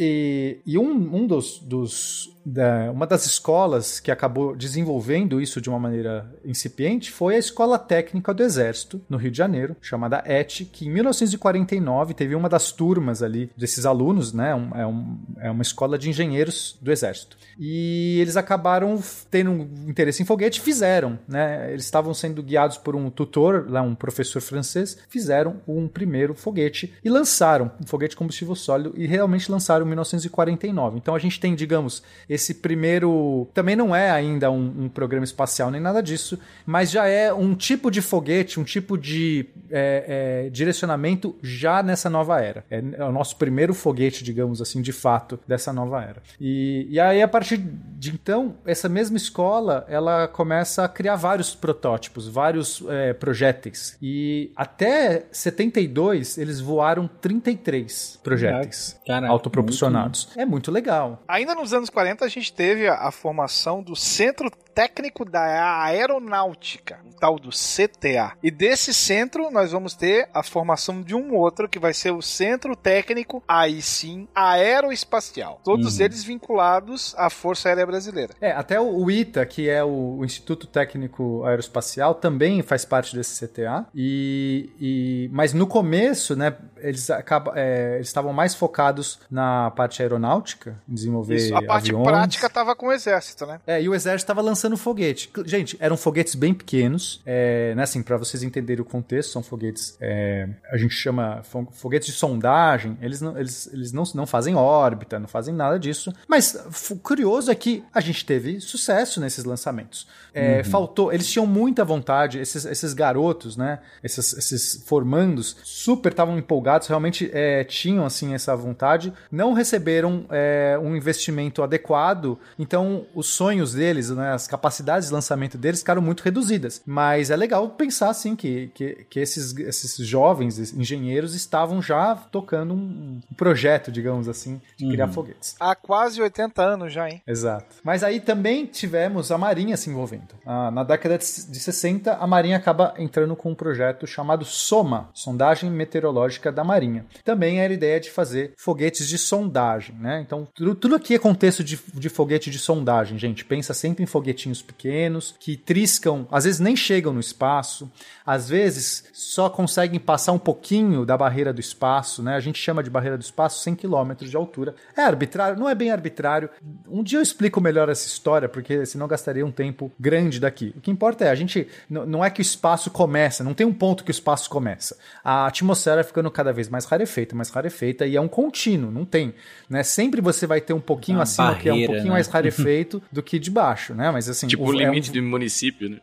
e- e um, um dos, dos da- uma das escolas que acabou desenvolvendo isso de uma maneira incipiente foi a Escola Técnica do Exército, no Rio de Janeiro, chamada ET, que em 1949 teve uma das turmas ali desses alunos, né? um- é, um- é uma escola de engenheiros do Exército. E eles acabaram tendo um interesse em foguete, fizeram, né? Eles estavam sendo guiados por um tutor, lá um professor francês, fizeram um primeiro foguete e lançaram um foguete combustível sólido e realmente lançaram em 1949. Então a gente tem, digamos, esse primeiro. Também não é ainda um, um programa espacial nem nada disso, mas já é um tipo de foguete, um tipo de é, é, direcionamento já nessa nova era. É, é o nosso primeiro foguete, digamos assim, de fato, dessa nova era. E, e aí, a partir de então, essa mesma escola ela começa a criar vários protótipos, vários é, projéteis. E até 72 eles voaram 33 projéteis Caraca, autopropulsionados. É muito legal. Ainda nos anos 40 a gente teve a, a formação do Centro Técnico da Aeronáutica, o tal do CTA. E desse centro nós vamos ter a formação de um outro que vai ser o Centro Técnico, aí sim, Aeroespacial. Todos Uhum. eles vinculados à Força Aérea Brasileira. É, até o, ITA, que é o, Instituto Técnico Aeroespacial, também faz parte desse CTA. E, e- mas no começo, né, eles acabam, é, eles estavam mais focados na parte aeronáutica, desenvolver Isso. A parte aviões. prática tava com o exército, né? É, e o exército estava lançando foguete. Gente, eram foguetes bem pequenos, é, né, assim, para vocês entenderem o contexto, são foguetes, é, a gente chama fo- foguetes de sondagem, eles não, eles, eles não, não fazem órbita, não fazem nada disso, mas o curioso é que a gente teve sucesso nesses lançamentos. É, Faltou, eles tinham muita vontade, esses, esses garotos, né, esses, esses formandos, super estavam empolgados, realmente é, tinham, assim, essa vontade, não receberam é, um investimento adequado, então os sonhos deles, né, as capacidades de lançamento deles ficaram muito reduzidas. Mas é legal pensar assim que, que, que esses, esses jovens esses engenheiros estavam já tocando um, um projeto, digamos assim, de criar foguetes. Há quase 80 anos já, hein? Exato. Mas aí também tivemos a Marinha se envolvendo. Ah, na década de de 60, a Marinha acaba entrando com um projeto chamado SOMA, Sondagem Meteorológica da Marinha. Também era a ideia de fazer foguetes de sondagem, né? Então, tudo, tudo aqui é contexto de, de foguete de sondagem, gente. Pensa sempre em foguete pequenos que triscam, às vezes nem chegam no espaço, às vezes só conseguem passar um pouquinho da barreira do espaço, né? A gente chama de barreira do espaço 100 km de altura. É arbitrário? Não é bem arbitrário. Um dia eu explico melhor essa história, porque senão gastaria um tempo grande daqui. O que importa é, a gente não é que o espaço começa, não tem um ponto que o espaço começa. A atmosfera vai ficando cada vez mais rarefeita, mais rarefeita, e é um contínuo, não tem. Né? Sempre você vai ter um pouquinho Uma acima que é um barreira, pouquinho né? mais rarefeito do que de baixo, né? Mas assim, Tipo o- é um- limite do município, né?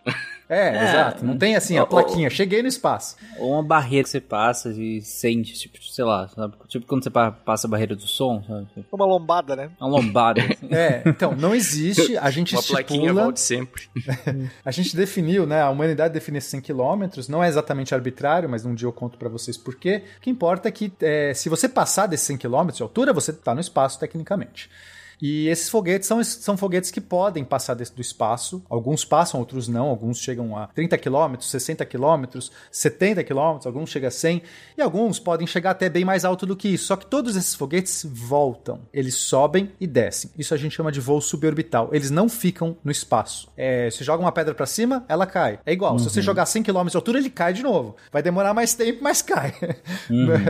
É, exato. Não tem assim a plaquinha, cheguei no espaço. Ou uma barreira que você passa e sente, tipo, sei lá, sabe? Tipo quando você pa- passa a barreira do som, sabe? Uma lombada, né? Uma lombada. assim. É, então, não existe, a gente Uma plaquinha estipula, volte sempre. a gente definiu, né, a humanidade define esses 100 km, não é exatamente arbitrário, mas um dia eu conto pra vocês por quê. O que importa é que é, se você passar desses 100 km de altura, você tá no espaço tecnicamente. E esses foguetes são, são foguetes que podem passar desse, do espaço. Alguns passam, outros não. Alguns chegam a 30 km, 60 km, 70 km, alguns chegam a 100. E alguns podem chegar até bem mais alto do que isso. Só que todos esses foguetes voltam. Eles sobem e descem. Isso a gente chama de voo suborbital. Eles não ficam no espaço. É, se joga uma pedra para cima, ela cai. É igual. Se você jogar 100 km de altura, ele cai de novo. Vai demorar mais tempo, mas cai.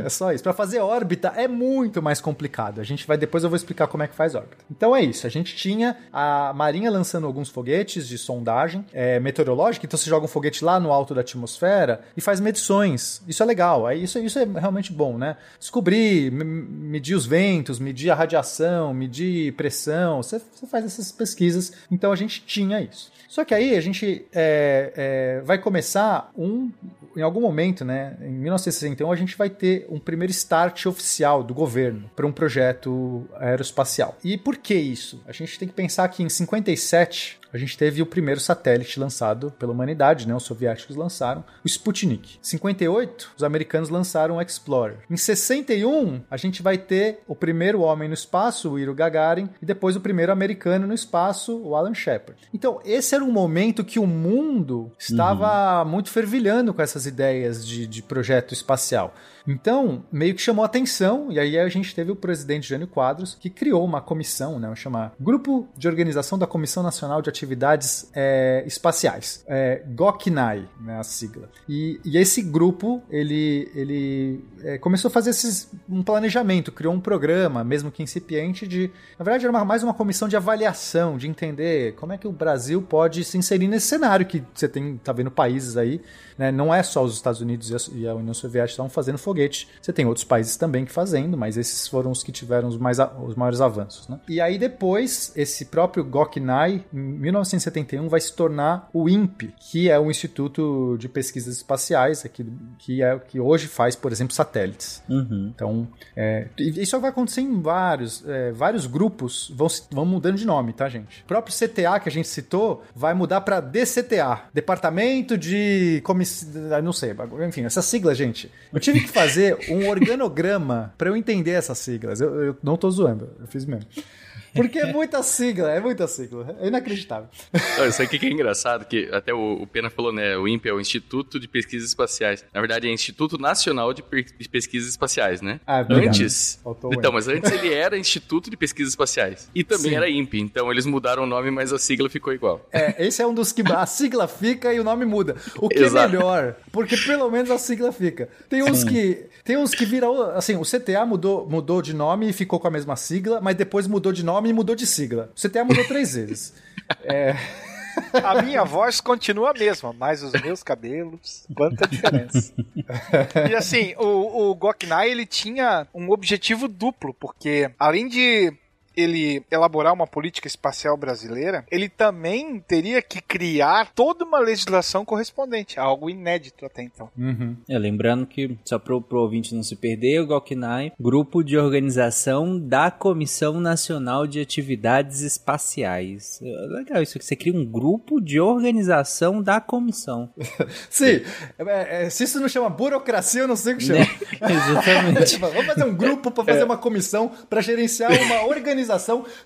É só isso. Para fazer órbita é muito mais complicado. A gente vai depois eu vou explicar como é que faz órbita. Então é isso. A gente tinha a Marinha lançando alguns foguetes de sondagem é, meteorológica. Então você joga um foguete lá no alto da atmosfera e faz medições. Isso é legal. Aí isso, isso é realmente bom, né? Descobrir, medir os ventos, medir a radiação, medir pressão. Você, você faz essas pesquisas. Então a gente tinha isso. Só que aí a gente é, é, vai começar um. Em algum momento, né, em 1961, a gente vai ter um primeiro start oficial do governo para um projeto aeroespacial. E por que isso? A gente tem que pensar que em 57 a gente teve o primeiro satélite lançado pela humanidade, né? Os soviéticos lançaram o Sputnik. Em 58, os americanos lançaram o Explorer. Em 61, a gente vai ter o primeiro homem no espaço, o Yuri Gagarin, e depois o primeiro americano no espaço, o Alan Shepard. Então, esse era um momento que o mundo estava muito fervilhando com essas ideias de, de projeto espacial. Então, meio que chamou atenção, e aí a gente teve o presidente Jânio Quadros, que criou uma comissão, né, chama Grupo de Organização da Comissão Nacional de Atividades é, Espaciais, é, GOCNAI, né, a sigla. E, e esse grupo, ele, ele é, começou a fazer esses, um planejamento, criou um programa, mesmo que incipiente, de... Na verdade, era uma- mais uma comissão de avaliação, de entender como é que o Brasil pode se inserir nesse cenário que você tem, tá vendo países aí, né, não é só os Estados Unidos e a- União Soviética estavam fazendo foguete, você tem outros países também que fazendo, mas esses foram os que tiveram os, mais, os maiores avanços. Né? E aí depois, esse próprio GOCNAI, em 1971, vai se tornar o INPE, que é o Instituto de Pesquisas Espaciais, aqui, do- que, é, que hoje faz, por exemplo, satélites. Uhum. Então, é, isso vai acontecer em vários, é, vários grupos vão, se- vão mudando de nome, tá, gente? O próprio CTA que a gente citou vai mudar para DCTA, Departamento de Comissão, não sei, enfim, essa sigla, gente. Eu tive que fazer um organograma para eu entender essas siglas. Eu, eu não tô zoando, eu fiz mesmo. Porque é muita sigla, é muita sigla. É inacreditável. Olha, Isso aqui que é engraçado, que até o, o Pena falou, né? O INPE é o Instituto de Pesquisas Espaciais. Na verdade, é Instituto Nacional de, de Pesquisas Espaciais, né? Ah, obrigado. antes. Faltou Então, mas antes ele era Instituto de Pesquisas Espaciais. E também Sim. era INPE. Então eles mudaram o nome, mas a sigla ficou igual. É, esse é um dos que a sigla fica e o nome muda. O que Exato. é melhor, porque pelo menos a sigla fica. Tem uns que tem uns que viram, assim, o CTA mudou, mudou de nome e ficou com a mesma sigla, mas depois mudou de nome e mudou de sigla. O CTA mudou três vezes. É, A minha voz continua a mesma, mas os meus cabelos, quanta diferença. E assim, o, o Goknai, ele tinha um objetivo duplo, porque além de ele elaborar uma política espacial brasileira, ele também teria que criar toda uma legislação correspondente, algo inédito até então. É, lembrando que, só pro, pro ouvinte não se perder, o GOCNAI, Grupo de Organização da Comissão Nacional de Atividades Espaciais. É legal isso, que você cria um grupo de organização da comissão. sim, é, é, se isso não chama burocracia, eu não sei o que chama. Exatamente. Vamos fazer um grupo para fazer uma comissão para gerenciar uma organização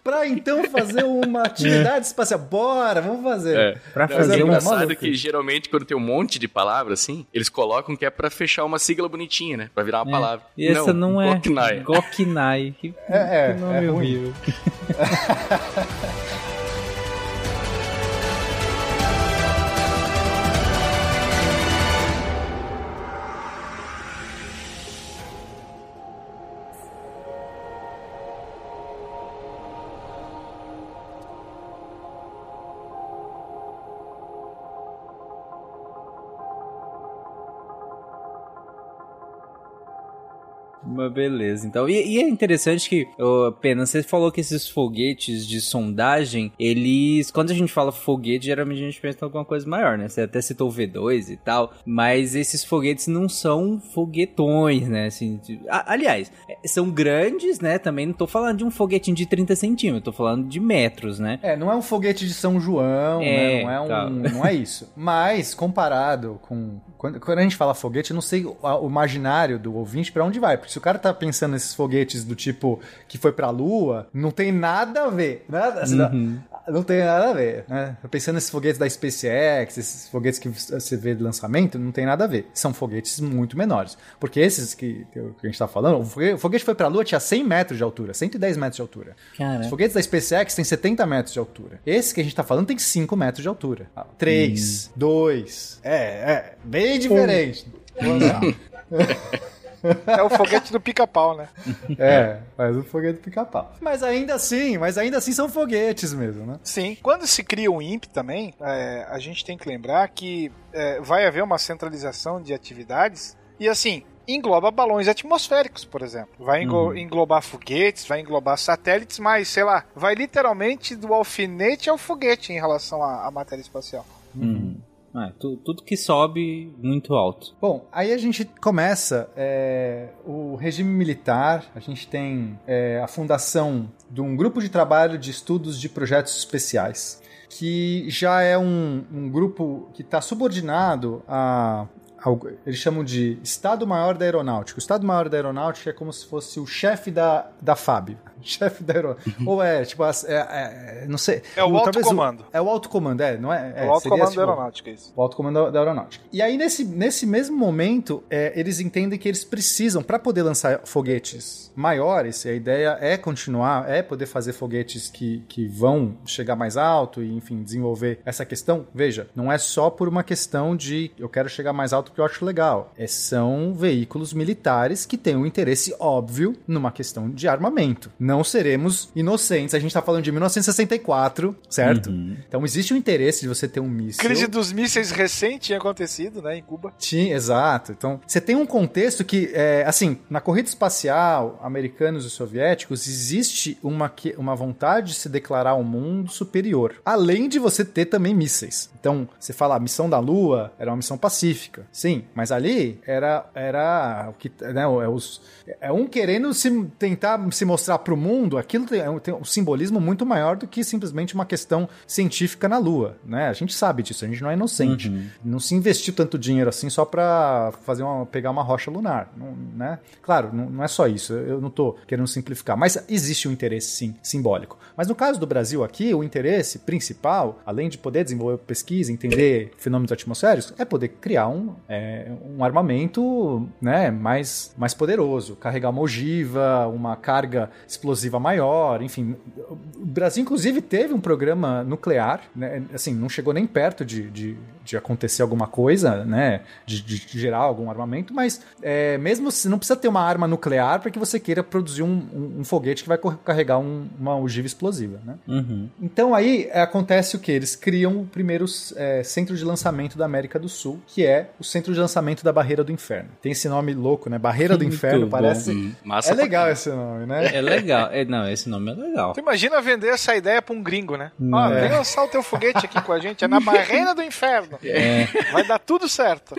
para então fazer uma atividade espacial. Bora, vamos fazer. É. Pra Não, fazer é engraçado que geralmente quando tem um monte de palavras assim, eles colocam que é pra fechar uma sigla bonitinha, né? Pra virar uma palavra. E essa não, é Goknai. GOCNAI. Que, É, é, que nome é ruim. horrível. Mas beleza, então. E, e é interessante que, ô, Pena, você falou que esses foguetes de sondagem, eles. Quando a gente fala foguete, geralmente a gente pensa em alguma coisa maior, né? Você até citou o V2 e tal. Mas esses foguetes não são foguetões, né? Assim, de- aliás, é, são grandes, né? Também não tô falando de um foguetinho de 30 centímetros, tô falando de metros, né? É, não é um foguete de São João, É, né? Não é, um, tá. não é isso. Mas, comparado com. Quando, quando a gente fala foguete, eu não sei o, o imaginário do ouvinte pra onde vai. Porque se o cara tá pensando nesses foguetes do tipo que foi pra Lua, não tem nada a ver. Nada, assim, Uhum. não, não tem nada a ver, né? Pensando nesses foguetes da SpaceX, esses foguetes que você vê de lançamento, não tem nada a ver. São foguetes muito menores. Porque esses que, que a gente tá falando, o fogue- o foguete foi pra Lua, tinha 100 metros de altura, 110 metros de altura. Cara. Os foguetes da SpaceX têm 70 metros de altura. Esse que a gente tá falando tem 5 metros de altura. 3, 2. É, é. Bem diferente. Vamos lá. É o foguete do pica-pau, né? É, mas o foguete pica-pau. Mas ainda assim, mas ainda assim são foguetes mesmo, né? Sim. Quando se cria um INPE também, é, a gente tem que lembrar que é, vai haver uma centralização de atividades e assim. Engloba balões atmosféricos, por exemplo. Vai englo- englobar foguetes, vai englobar satélites, mas, sei lá, vai literalmente do alfinete ao foguete em relação à, à matéria espacial. Uhum. Ah, tu- tudo que sobe muito alto. Bom, aí a gente começa é, o regime militar, a gente tem é, a fundação de um grupo de trabalho de estudos de projetos especiais, que já é um, um grupo que está subordinado a. Eles chamam de Estado-Maior da Aeronáutica. O Estado-Maior da Aeronáutica é como se fosse o chefe da, da FAB. Chefe da Aeronáutica. Ou é, tipo, as- é, é, não sei. É o alto comando. É o alto comando, é, não é? É o alto comando tipo, da aeronáutica, isso. o alto comando da aeronáutica. E aí, nesse, nesse mesmo momento, é, eles entendem que eles precisam, para poder lançar foguetes maiores, e a ideia é continuar, é poder fazer foguetes que, que vão chegar mais alto e, enfim, desenvolver essa questão. Veja, não é só por uma questão de eu quero chegar mais alto porque eu acho legal. É, são veículos militares que têm um interesse óbvio numa questão de armamento. Não seremos inocentes. A gente tá falando de 1964, certo? Então existe o interesse de você ter um míssil. Crise dos mísseis recente tinha acontecido, né, em Cuba. Sim, exato. Então, você tem um contexto que, é, assim, na corrida espacial, americanos e soviéticos, existe uma, que- uma vontade de se declarar ao mundo superior. Além de você ter também mísseis. Então, você fala, a missão da Lua era uma missão pacífica. Sim, mas ali era, era o que, né, é, os, é um querendo se, tentar se mostrar para o mundo, aquilo tem, é um- tem um simbolismo muito maior do que simplesmente uma questão científica na Lua, né? A gente sabe disso, a gente não é inocente. Não se investiu tanto dinheiro assim só para fazer uma, pegar uma rocha lunar, não- né? Claro, não, não é só isso, eu não tô querendo simplificar, mas existe um interesse sim, simbólico. Mas no caso do Brasil aqui, o interesse principal, além de poder desenvolver pesquisa, entender fenômenos atmosféricos, é poder criar um, é, um armamento né, mais, mais poderoso, carregar uma ogiva, uma carga explosiva maior, enfim. O Brasil, inclusive, teve um programa nuclear, né, assim, não chegou nem perto de, de, de acontecer alguma coisa, né, de, de gerar algum armamento, mas é, mesmo se não precisa ter uma arma nuclear para que você queira produzir um, um- um foguete que vai carregar um- uma ogiva explosiva, né? Uhum. Então aí é, acontece o que? Eles criam o primeiro é, centro de lançamento da América do Sul, que é o centro de lançamento da Barreira do Inferno. Tem esse nome louco, né? Barreira do Inferno, parece. Hum, massa É legal esse nome, né? É legal. É, não, esse nome é legal. Tu imagina vender essa ideia pra um gringo, né? Ó, É. vem lançar o teu foguete aqui com a gente, é na barreira do inferno. Vai dar tudo certo.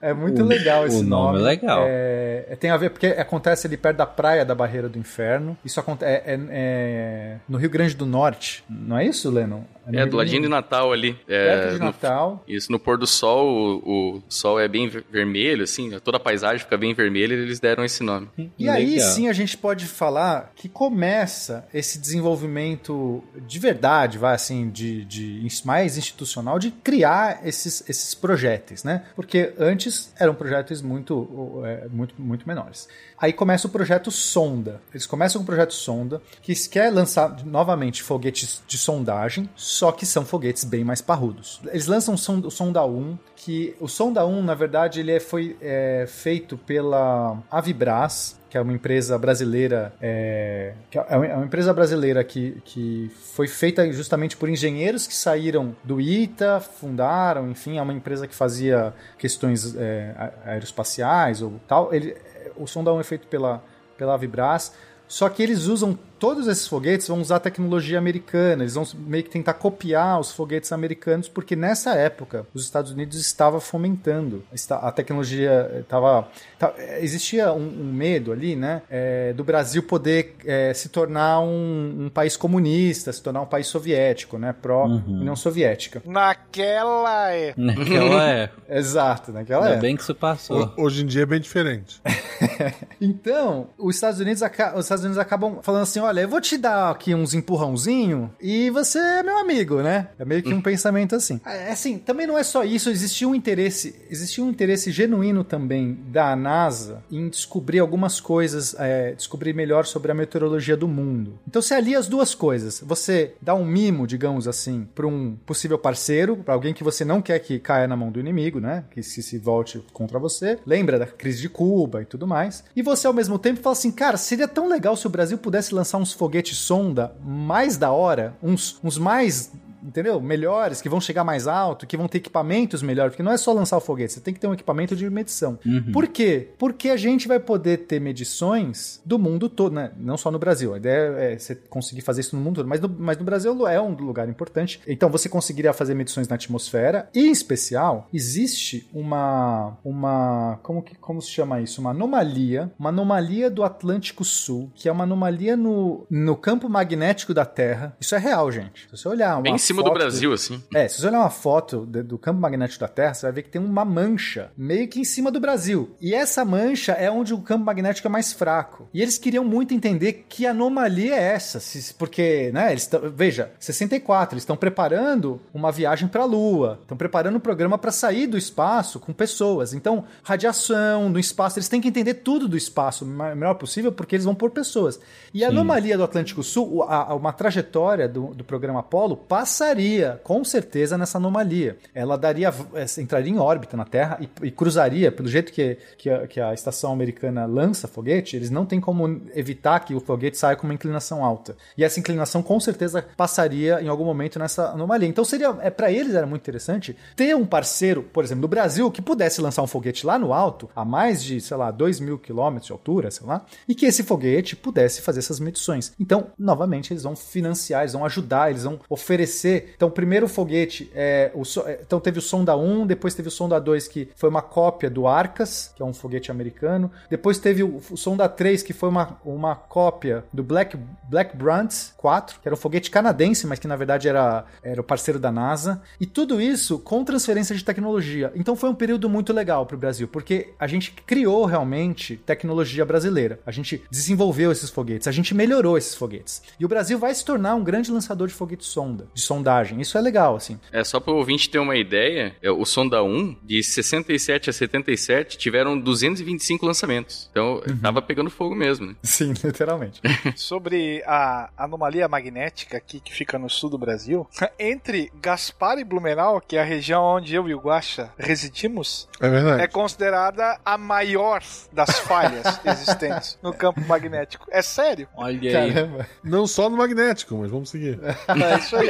É muito O- legal esse o nome é legal. É, é, tem a ver porque acontece ali perto da praia da Barreira do Inferno. Isso acontece é, é- é no Rio Grande do Norte, não é isso, Lennon? É, do ladinho de Natal ali. É, Perto de no- Natal. Isso, no pôr do sol, o, o sol é bem ver- vermelho, assim, toda a paisagem fica bem vermelha e eles deram esse nome. E aí Legal. sim a gente pode falar que começa esse desenvolvimento de verdade, vai assim, de, de mais institucional, de criar esses, esses projetos, né? Porque antes eram projetos muito, é, muito, muito menores. Aí começa o projeto Sonda. Eles começam com o projeto Sonda, que quer lançar novamente foguetes de sondagem, só que são foguetes bem mais parrudos. Eles lançam o Sonda- o Sonda 1, que o Sonda 1, na verdade, ele é- foi é, feito pela Avibras, que é uma empresa brasileira, é, é uma é uma empresa brasileira que, que foi feita justamente por engenheiros que saíram do ITA, fundaram, enfim, é uma empresa que fazia questões é, aeroespaciais ou tal. Ele, o Sonda 1 é feito pela, pela Vibras, só que eles usam todos esses foguetes vão usar tecnologia americana, eles vão meio que tentar copiar os foguetes americanos, porque nessa época os Estados Unidos estava fomentando a tecnologia, estava existia um, um, medo ali, né, é, do Brasil poder é, se tornar um, um, país comunista, se tornar um país soviético, né, pró uhum. União Soviética. Naquela é. Naquela é. Exato, naquela Ainda é. bem que isso passou. O, hoje em dia é bem diferente. então, os Estados Unidos, os Estados Unidos acabam falando assim, olha olha, eu vou te dar aqui uns empurrãozinho e você é meu amigo, né? É meio que um pensamento assim. É, assim, também não é só isso, existia um interesse, existia um interesse genuíno também da NASA em descobrir algumas coisas, é, descobrir melhor sobre a meteorologia do mundo. Então você alia as duas coisas. Você dá um mimo, digamos assim, para um possível parceiro, para alguém que você não quer que caia na mão do inimigo, né? Que se, se volte contra você. Lembra da crise de Cuba e tudo mais. E você, ao mesmo tempo, fala assim, cara, seria tão legal se o Brasil pudesse lançar um uns foguetes sonda mais da hora, uns, uns mais entendeu? Melhores, que vão chegar mais alto, que vão ter equipamentos melhores, porque não é só lançar o foguete, você tem que ter um equipamento de medição. Uhum. Por quê? Porque a gente vai poder ter medições do mundo todo, né? Não só no Brasil. A ideia é você conseguir fazer isso no mundo todo, mas no, mas no Brasil é um lugar importante. Então você conseguiria fazer medições na atmosfera e, em especial, existe uma uma como que como se chama isso? Uma anomalia, uma anomalia do Atlântico Sul, que é uma anomalia no, no campo magnético da Terra. Isso é real, gente. Se você olhar uma Bem cima do Brasil, de... assim. É, se você olhar uma foto de, do campo magnético da Terra, você vai ver que tem uma mancha meio que em cima do Brasil. E essa mancha é onde o campo magnético é mais fraco. E eles queriam muito entender que anomalia é essa, porque, né, eles tão, veja, 64, eles estão preparando uma viagem para a Lua, estão preparando um programa para sair do espaço com pessoas. Então, radiação no espaço, eles têm que entender tudo do espaço o melhor possível, porque eles vão por pessoas. E a Sim. anomalia do Atlântico Sul, a, a, uma trajetória do, do programa Apollo passa com certeza nessa anomalia. Ela daria, eh, entraria em órbita na Terra e, e cruzaria, pelo jeito que, que a, que, a, estação americana lança foguete, eles não têm como evitar que o foguete saia com uma inclinação alta. E essa inclinação com certeza passaria em algum momento nessa anomalia. Então seria, é para eles era muito interessante ter um parceiro, por exemplo, do Brasil, que pudesse lançar um foguete lá no alto, a mais de, sei lá, 2 mil quilômetros de altura, sei lá, e que esse foguete pudesse fazer essas medições. Então, novamente, eles vão financiar, eles vão ajudar, eles vão oferecer então, primeiro o foguete, é, o, é, então teve o Sonda 1, depois teve o Sonda 2, que foi uma cópia do Arcas, que é um foguete americano. Depois teve o, Sonda 3, que foi uma, uma cópia do Black, Black Brant 4, que era um foguete canadense, mas que na verdade era, era o parceiro da NASA. E tudo isso com transferência de tecnologia. Então foi um período muito legal para o Brasil, porque a gente criou realmente tecnologia brasileira. A gente desenvolveu esses foguetes, a gente melhorou esses foguetes. E o Brasil vai se tornar um grande lançador de foguete sonda, de sonda sondagem. Isso é legal, assim. É, só para o ouvinte ter uma ideia, é, o Sonda 1, de 67 a 77, tiveram 225 lançamentos. Então, uhum. tava pegando fogo mesmo, né? Sim, literalmente. Sobre a anomalia magnética aqui que fica no sul do Brasil, entre Gaspar e Blumenau, que é a região onde eu e o Guaxa residimos, é, verdade. é considerada a maior das falhas existentes no campo magnético. É sério? Olha aí. Caramba. Não só no magnético, mas vamos seguir. É isso aí.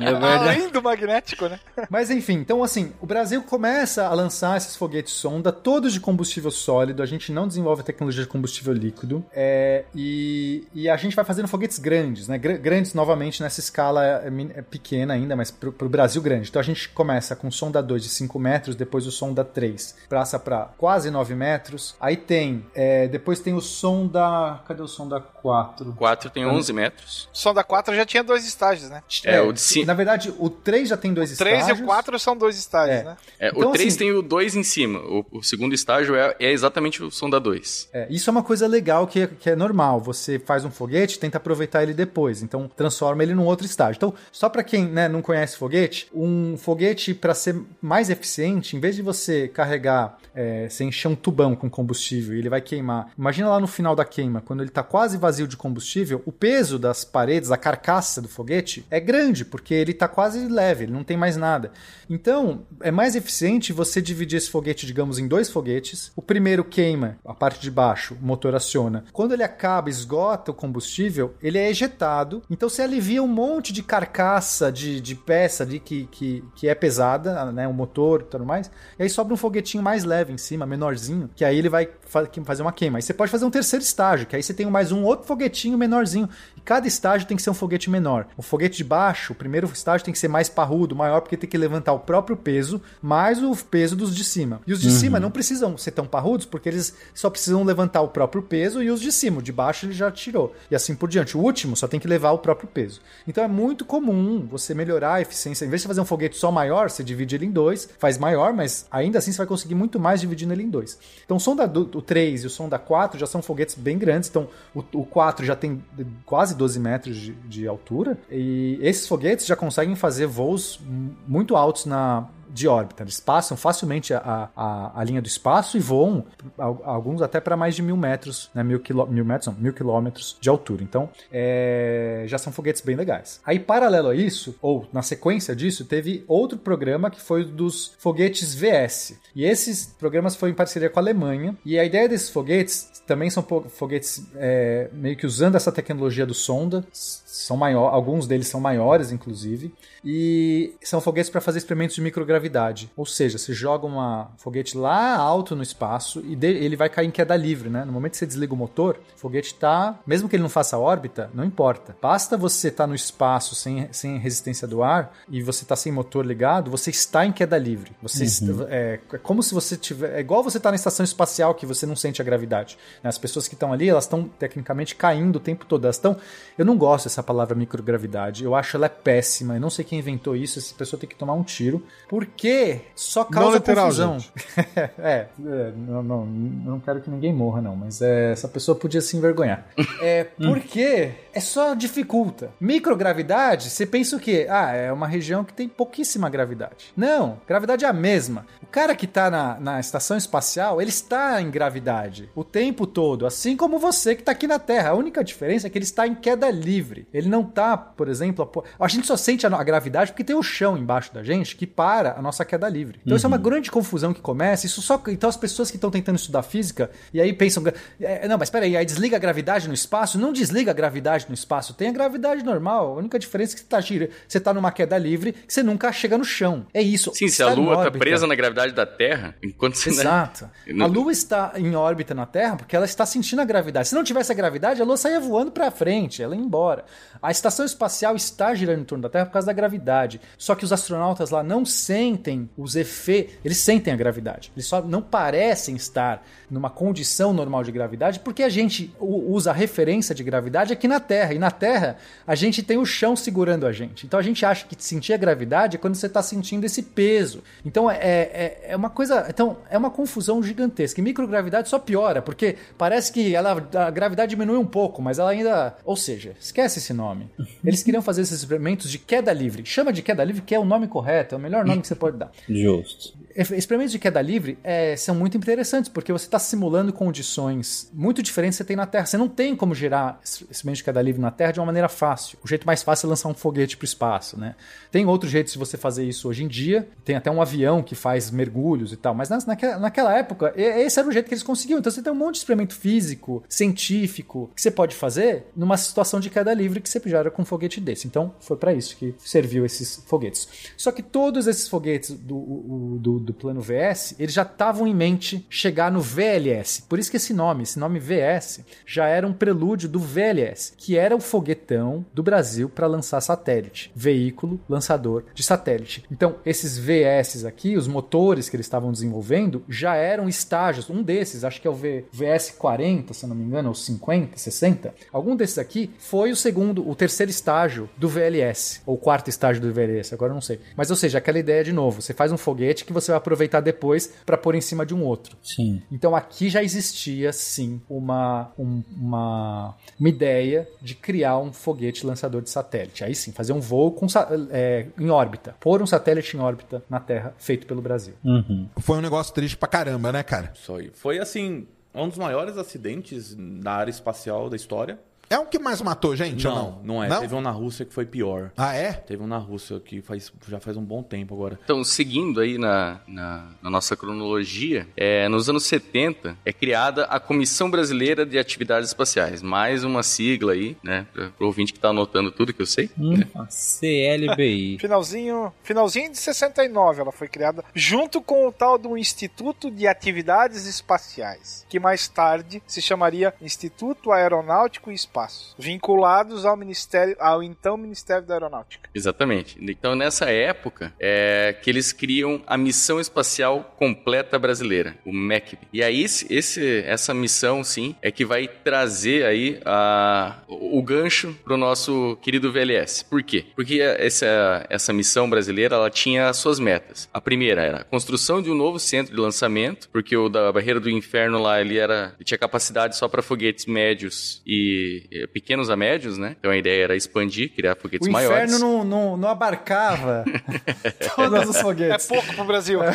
É verdade. Além do magnético, né? Mas enfim, então assim, o Brasil começa a lançar esses foguetes sonda, todos de combustível sólido. A gente não desenvolve tecnologia de combustível líquido. É, e, e a gente vai fazendo foguetes grandes, né? Grandes novamente nessa escala é, é pequena ainda, mas pro, pro Brasil grande. Então a gente começa com sonda 2 de 5 metros, depois o sonda 3 passa para quase 9 metros. Aí tem, é, depois tem o sonda. Cadê o sonda 4? 4 tem 11 metros. Sonda 4 já tinha dois estágios, né? É, é o de cima. Na verdade, o 3 já tem dois o estágios. 3 e o 4 são dois estágios, é. né? É, então, o 3 assim, tem o 2 em cima. O, o, segundo estágio é, é exatamente o sonda 2. É, isso é uma coisa legal que, que é normal. Você faz um foguete tenta aproveitar ele depois. Então, transforma ele num outro estágio. Então, só para quem né, não conhece foguete, um foguete, para ser mais eficiente, em vez de você carregar, é, você encher um tubão com combustível e ele vai queimar. Imagina lá no final da queima, quando ele está quase vazio de combustível, o peso das paredes, a carcaça do foguete é grande grande, porque ele tá quase leve, ele não tem mais nada. Então, é mais eficiente você dividir esse foguete, digamos, em dois foguetes. O primeiro queima a parte de baixo, o motor aciona. Quando ele acaba, esgota o combustível, ele é ejetado. Então você alivia um monte de carcaça, de, de peça ali que, que, que é pesada, né? O motor e tudo mais. E aí sobra um foguetinho mais leve em cima, menorzinho, que aí ele vai fa- fazer uma queima. Aí você pode fazer um terceiro estágio, que aí você tem mais um outro foguetinho menorzinho. E cada estágio tem que ser um foguete menor. O foguete de baixo, o primeiro estágio tem que ser mais parrudo, maior, porque tem que levantar o próprio peso, mais o peso dos de cima. E os de cima não precisam ser tão parrudos, porque eles só precisam levantar o próprio peso e os de cima, o de baixo ele já tirou. E assim por diante. O último só tem que levar o próprio peso. Então é muito comum você melhorar a eficiência. Em vez de fazer um foguete só maior, você divide ele em dois, faz maior, mas ainda assim você vai conseguir muito mais dividindo ele em dois. Então o som da do, o 3 e o som da 4 já são foguetes bem grandes. Então o, o 4 já tem quase 12 metros de, de altura. E esses foguetes já conseguem fazer voos muito altos na, de órbita. Eles passam facilmente a, a, a linha do espaço e voam al- alguns até para mais de mil metros, né? Mil, quilô, mil metros, não, mil quilômetros de altura. Então, é, já são foguetes bem legais. Aí, paralelo a isso, ou na sequência disso, teve outro programa que foi dos foguetes VS. E esses programas foram em parceria com a Alemanha. E a ideia desses foguetes também são foguetes é, meio que usando essa tecnologia do sonda. São maior, alguns deles são maiores, inclusive. E são foguetes para fazer experimentos de microgravidade. Ou seja, você joga um foguete lá alto no espaço e de- ele vai cair em queda livre, né? No momento que você desliga o motor, o foguete tá, mesmo que ele não faça órbita, não importa. Basta você estar no espaço sem, sem resistência do ar e você tá sem motor ligado, você está em queda livre. Você está- é, é como se você tiver, é igual você tá na estação espacial que você não sente a gravidade. né? As pessoas que estão ali, elas estão tecnicamente caindo o tempo todo. Elas estão, eu não gosto dessa palavra microgravidade. Eu acho ela é péssima. Eu não sei quem inventou isso. Essa pessoa tem que tomar um tiro. Porque só causa literal, confusão. é, é, não, não, não quero que ninguém morra, não. Mas é, essa pessoa podia se envergonhar. É porque é só dificulta. Microgravidade, você pensa o quê? Ah, é uma região que tem pouquíssima gravidade. Não, gravidade é a mesma. O cara que tá na, na estação espacial, ele está em gravidade o tempo todo, assim como você que tá aqui na Terra. A única diferença é que ele está em queda livre. Ele não tá, por exemplo, apo- a gente só sente a, gravidade porque tem o chão embaixo da gente que para a nossa queda livre. Então isso é uma grande confusão que começa. Isso só então as pessoas que estão tentando estudar física e aí pensam, é, não, mas peraí, aí desliga a gravidade no espaço? Não desliga a gravidade no espaço, tem a gravidade normal. A única diferença é que você tá, gira, você tá numa queda livre, que você nunca chega no chão. É isso. Sim, se a em Lua tá órbita- presa na gravidade da Terra, enquanto você... Exato. Não- A Lua está em órbita na Terra porque ela está sentindo a gravidade. Se não tivesse a gravidade, a Lua saía voando para frente, ela ia embora. A estação espacial está girando em torno da Terra por causa da gravidade. Só que os astronautas lá não sentem os efeitos, eles sentem a gravidade. Eles só não parecem estar numa condição normal de gravidade porque a gente usa a referência de gravidade aqui na Terra. E na Terra, a gente tem o chão segurando a gente. Então a gente acha que sentir a gravidade é quando você está sentindo esse peso. Então é, é, é uma coisa. Então é uma confusão gigantesca. E microgravidade só piora, porque parece que ela, a gravidade diminui um pouco, mas ela ainda. Ou seja, esquece esse nome. Eles queriam fazer esses experimentos de queda livre. Chama de queda livre, que é o nome correto, é o melhor nome que você pode dar. Justo. Experimentos de queda livre é, são muito interessantes, porque você está simulando condições muito diferentes que você tem na Terra. Você não tem como gerar esse- experimento de queda livre na Terra de uma maneira fácil. O jeito mais fácil é lançar um foguete para o espaço, né? Tem outros jeitos de você fazer isso hoje em dia. Tem até um avião que faz mergulhos e tal. Mas naquela, naquela época, esse era o jeito que eles conseguiam. Então você tem um monte de experimento físico, científico, que você pode fazer numa situação de queda livre que você gera com um foguete desse. Então foi para isso que serviu esses foguetes. Só que todos esses foguetes do, o- do, do plano VS, eles já estavam em mente chegar no VLS. Por isso que esse nome, esse nome VS, já era um prelúdio do VLS, que era o foguetão do Brasil para lançar satélite, veículo lançador de satélite. Então, esses VS aqui, os motores que eles estavam desenvolvendo, já eram estágios. Um desses, acho que é o v, VS 40, se não me engano, ou 50, 60. Algum desses aqui foi o segundo, o terceiro estágio do VLS, ou quarto estágio do VLS, agora não sei. Mas, ou seja, aquela ideia de novo, você faz um foguete que você vai aproveitar depois para pôr em cima de um outro. Sim. Então aqui já existia sim uma, um- uma, uma ideia de criar um foguete lançador de satélite. Aí sim, fazer um voo com, é, em órbita, pôr um satélite em órbita na Terra, feito pelo Brasil. Uhum. Foi um negócio triste pra caramba, né, cara? Só aí. Foi assim, um dos maiores acidentes na área espacial da história. É o que mais matou gente ou Não, não? não é. Não? Teve um na Rússia que foi pior. Ah, é? Teve um na Rússia que faz, já faz um bom tempo agora. Então, seguindo aí na, na, na nossa cronologia, é, nos anos 70 é criada a Comissão Brasileira de Atividades Espaciais. Mais uma sigla aí, né? Para o ouvinte que tá anotando tudo que eu sei. Hum, a CLBI. Finalzinho, finalzinho de 69 ela foi criada, junto com o tal do Instituto de Atividades Espaciais, que mais tarde se chamaria Instituto Aeronáutico e Espaço, vinculados ao Ministério, ao então Ministério da Aeronáutica. Exatamente. Então, nessa época, é que eles criam a Missão Espacial Completa Brasileira, o MECB. E aí, esse, essa missão, sim, é que vai trazer aí a, o gancho pro nosso querido VLS. Por quê? Porque essa, essa missão brasileira, ela tinha as suas metas. A primeira era a construção de um novo centro de lançamento, porque o da Barreira do Inferno lá, ele era ele tinha capacidade só para foguetes médios e pequenos a médios, né? Então a ideia era expandir, criar foguetes O maiores. inferno não, não, não abarcava todos os É foguetes. pouco pro Brasil.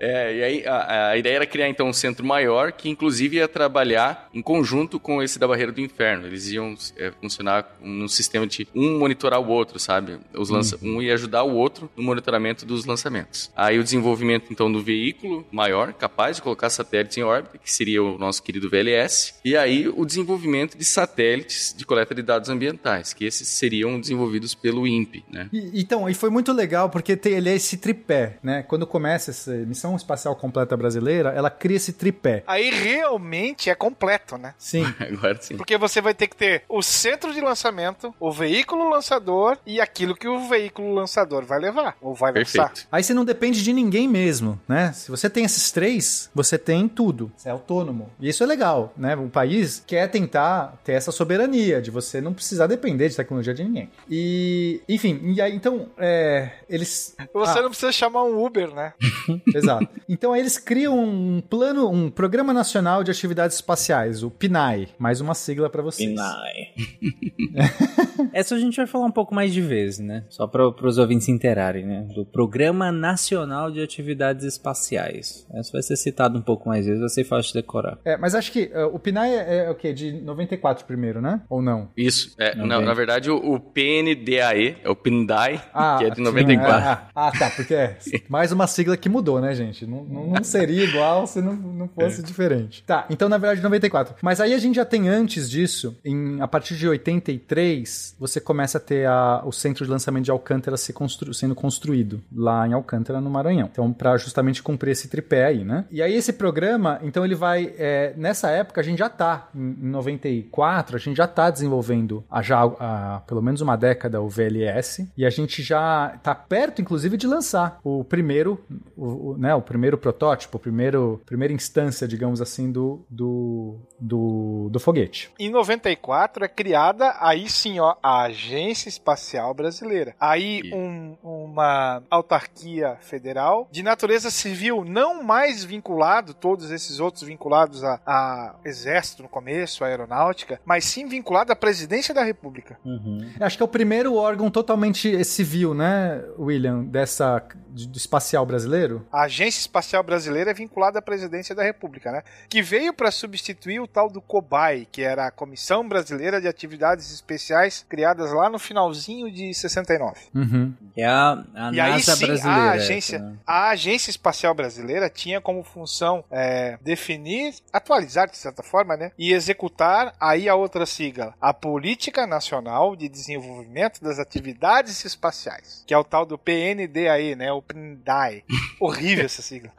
É, e aí a, a ideia era criar então um centro maior que inclusive ia trabalhar em conjunto com esse da Barreira do Inferno. Eles iam é, funcionar num sistema de um monitorar o outro, sabe? Os lança Um ia ajudar o outro no monitoramento dos lançamentos. Aí o desenvolvimento então do veículo maior, capaz de colocar satélites em órbita, que seria o nosso querido VLS. E aí o desenvolvimento de satélites de coleta de dados ambientais, que esses seriam desenvolvidos pelo INPE, né? E- então, e foi muito legal porque tem, ele é esse tripé, né? Quando começa essa missão espacial completa brasileira, ela cria esse tripé. Aí realmente é completo, né? Sim. Agora sim. Porque você vai ter que ter o centro de lançamento, o veículo lançador e aquilo que o veículo lançador vai levar ou vai lançar. Perfeito. Aí você não depende de ninguém mesmo, né? Se você tem esses três, você tem tudo. Você é autônomo. E isso é legal, né? O país quer tentar ter essa soberania de você não precisar depender de tecnologia de ninguém. E, enfim, e aí então, é, eles. Você Ah, não precisa chamar um Uber, né? Exato. Então aí eles criam um plano, um Programa Nacional de Atividades Espaciais, o PNAE. Mais uma sigla pra vocês. Pinai. Essa a gente vai falar um pouco mais de vez, né? Só para os ouvintes se interarem, né? Do Programa Nacional de Atividades Espaciais. Essa vai ser citado um pouco mais vezes, vai ser fácil de decorar. É, mas acho que uh, o PNAE é, é o quê? De 94 primeiro, né? Ou não? Isso. É, Não na verdade, o, o PNDAE, é o PNDAE, que é de sim, 94. Ah, ah, tá, porque é mais uma sigla que mudou, né, gente? Não, não, não seria igual se não, não fosse diferente. Tá, então na verdade 94. Mas aí a gente já tem antes disso, em, a partir de 83, você começa a ter a- o centro de lançamento de Alcântara se constru- sendo construído lá em Alcântara, no Maranhão. Então, pra justamente cumprir esse tripé aí, né? E aí esse programa, então ele vai. é, nessa época a gente já tá, em, em 94, a gente já tá desenvolvendo há já há pelo menos uma década o VLS. E a gente já tá perto, inclusive, de lançar o primeiro, o, o- né, o primeiro protótipo, o primeiro, primeira instância, digamos assim, do, do, do, do foguete. Em 94 é criada, aí sim, ó, a Agência Espacial Brasileira. Aí E- um- uma autarquia federal de natureza civil, não mais vinculado, todos esses outros vinculados a, a exército no começo, a aeronáutica, mas sim vinculado à presidência da república. Uhum. Acho que é o primeiro órgão totalmente civil, né, William, dessa de- do espacial brasileiro? A Agência Espacial Brasileira é vinculada à presidência da república, né? Que veio para substituir o tal do COBAI, que era a Comissão Brasileira de Atividades Especiais, criadas lá no finalzinho de 69. Uhum. É a, a E aí NASA sim, brasileira. a essa, agência, né? a Agência Espacial Brasileira tinha como função é, definir, atualizar de certa forma, né, e executar aí a outra sigla, a Política Nacional de Desenvolvimento das Atividades Espaciais, que é o tal do PNDAE, né, o PNDAE. Horrível essa sigla.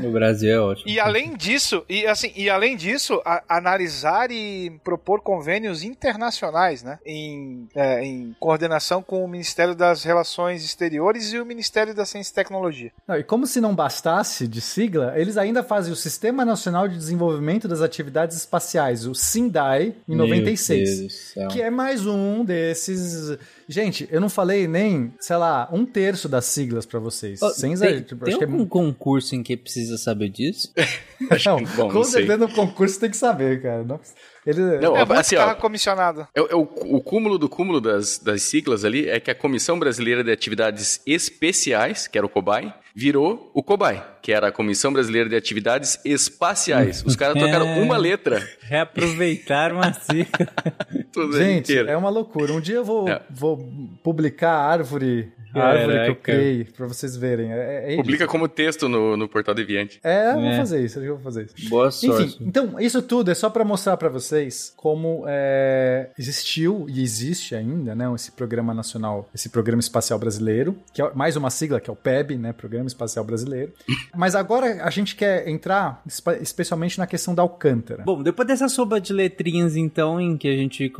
No Brasil é ótimo. E além disso, e assim, e além disso, a- analisar e propor convênios internacionais, né, em, é, em coordenação com o Ministério das Relações Exteriores e o Ministério da Ciência e Tecnologia. Não, e como se não bastasse de sigla, eles ainda fazem o Sistema Nacional de Desenvolvimento das Atividades Espaciais, o SINDAE, em Meu 96. Deus. Que é mais um desses. Gente, eu não falei nem, sei lá, um terço das siglas pra vocês. Ó, Sem tem, exagero. Tipo, tem que é algum concurso em que precisa saber disso? Não, bom, com não sei. certeza no concurso tem que saber, cara. Não, ele, Não, É muito assim, ó, comissionado. É, é o, o cúmulo do cúmulo das, das siglas ali é que a Comissão Brasileira de Atividades Especiais, que era o COBAI, virou o COBAI, que era a Comissão Brasileira de Atividades Espaciais. Os caras trocaram uma letra. Reaproveitaram a sigla. Tudo Gente, inteiro. é uma loucura. Um dia eu vou, É. vou publicar a árvore, a árvore que eu criei, pra vocês verem. É, é. Publica como texto no, no Portal Deviante. É, eu vou É. fazer isso, eu vou fazer isso. Boa sorte. Enfim, então, isso tudo é só pra mostrar pra vocês como é, existiu e existe ainda, né, esse programa nacional, esse programa espacial brasileiro, que é mais uma sigla que é o PEB, né, Programa Espacial Brasileiro. Mas agora a gente quer entrar espe- especialmente na questão da Alcântara. Bom, depois dessa sopa de letrinhas, então, em que a gente.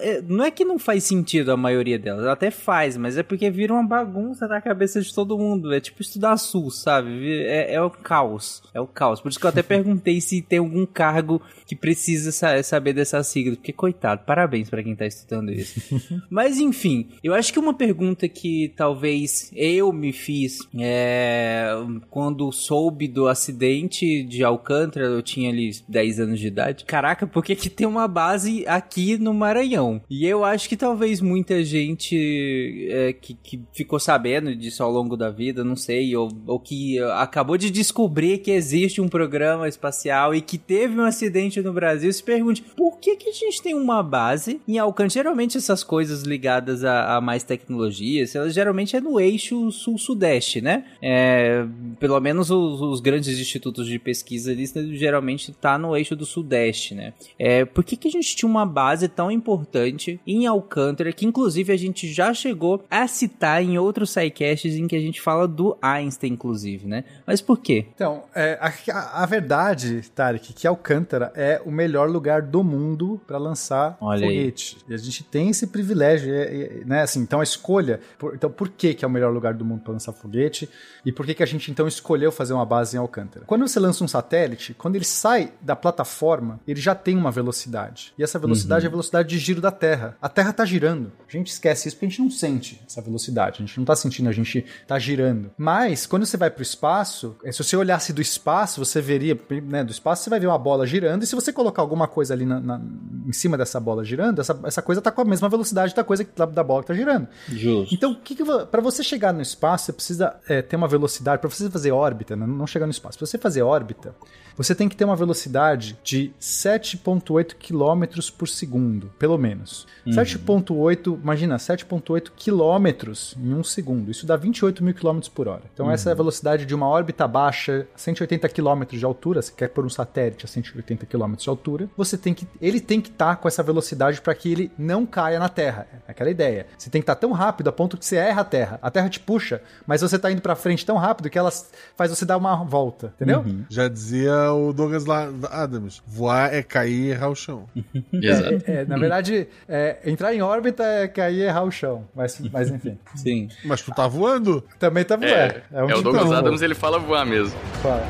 é, Não é que não faz sentido a maioria delas, até faz, mas é porque vira uma bagunça na cabeça de todo mundo. É tipo estudar SUS, sabe? É, é o caos. É o caos. Por isso que eu até perguntei se tem algum cargo que precisa sa- saber dessa sigla. Porque, coitado, parabéns pra quem tá estudando isso. Mas enfim, eu acho que uma pergunta que talvez eu me fiz é, quando soube do acidente de Alcântara, eu tinha ali 10 anos de idade. Caraca, por que, que tem uma base aqui no Maranhão? E eu acho que talvez muita gente é, que, que ficou sabendo disso ao longo da vida, não sei, ou, ou que acabou de descobrir que existe um programa espacial e que teve um acidente no Brasil, se pergunte por que, que a gente tem uma base em Alcântara? Geralmente essas coisas ligadas a, a mais tecnologias, elas geralmente é no eixo sul-sudeste, né? É, pelo menos os, os grandes institutos de pesquisa ali geralmente tá no eixo do sudeste, né? É, por que, que a gente tinha uma base tão importante em Alcântara, que inclusive a gente já chegou a citar em outros sidecasts em que a gente fala do Einstein, inclusive, né? Mas por quê? Então, é, a, a- verdade, Tarek, que Alcântara é o melhor lugar do mundo para lançar Olha aí. foguete. E a gente tem esse privilégio, é- é- né? Assim, então a escolha. por- então, por que, que é o melhor lugar do mundo para lançar foguete? E por que, que a gente então escolheu fazer uma base em Alcântara? Quando você lança um satélite, quando ele sai da plataforma, ele já tem uma velocidade. E essa velocidade é a velocidade de giro da Terra. A Terra está girando. A gente esquece isso porque a gente não sente essa velocidade. A gente não está sentindo, a gente está girando. Mas, quando você vai para o espaço, eh, se você olhasse do espaço, você veria, né, do espaço você vai ver uma bola girando, e se você colocar alguma coisa ali na- na- em cima dessa bola girando, essa, essa coisa está com a mesma velocidade da coisa que- da, da bola que está girando. Justo. Então, que que para você chegar no espaço, você precisa é, ter uma velocidade. Para você fazer órbita, né, não chegar no espaço. Para você fazer órbita, você tem que ter uma velocidade de 7,8 km por segundo, pelo menos. 7,8, imagina, 7,8 km em um segundo. Isso dá 28 mil km por hora. Então, essa é a velocidade de uma órbita baixa, 180 km de altura. Você quer pôr um satélite a 180 km de altura. Você tem que, ele tem que estar com essa velocidade para que ele não caia na Terra. É aquela ideia. Você tem que estar tão rápido a ponto que você erra a Terra. A Terra te puxa, mas você está indo para frente tão rápido que ela faz você dar uma volta, entendeu? Já dizia o Douglas La- Adams: voar é cair e errar o chão. Exato. É, na verdade, é, entrar em órbita é cair e errar o chão. Mas, mas enfim. Sim. Mas tu tá voando? Também tá voando. É, é, um o tipo Douglas. Adams, ele fala voar mesmo. Fala.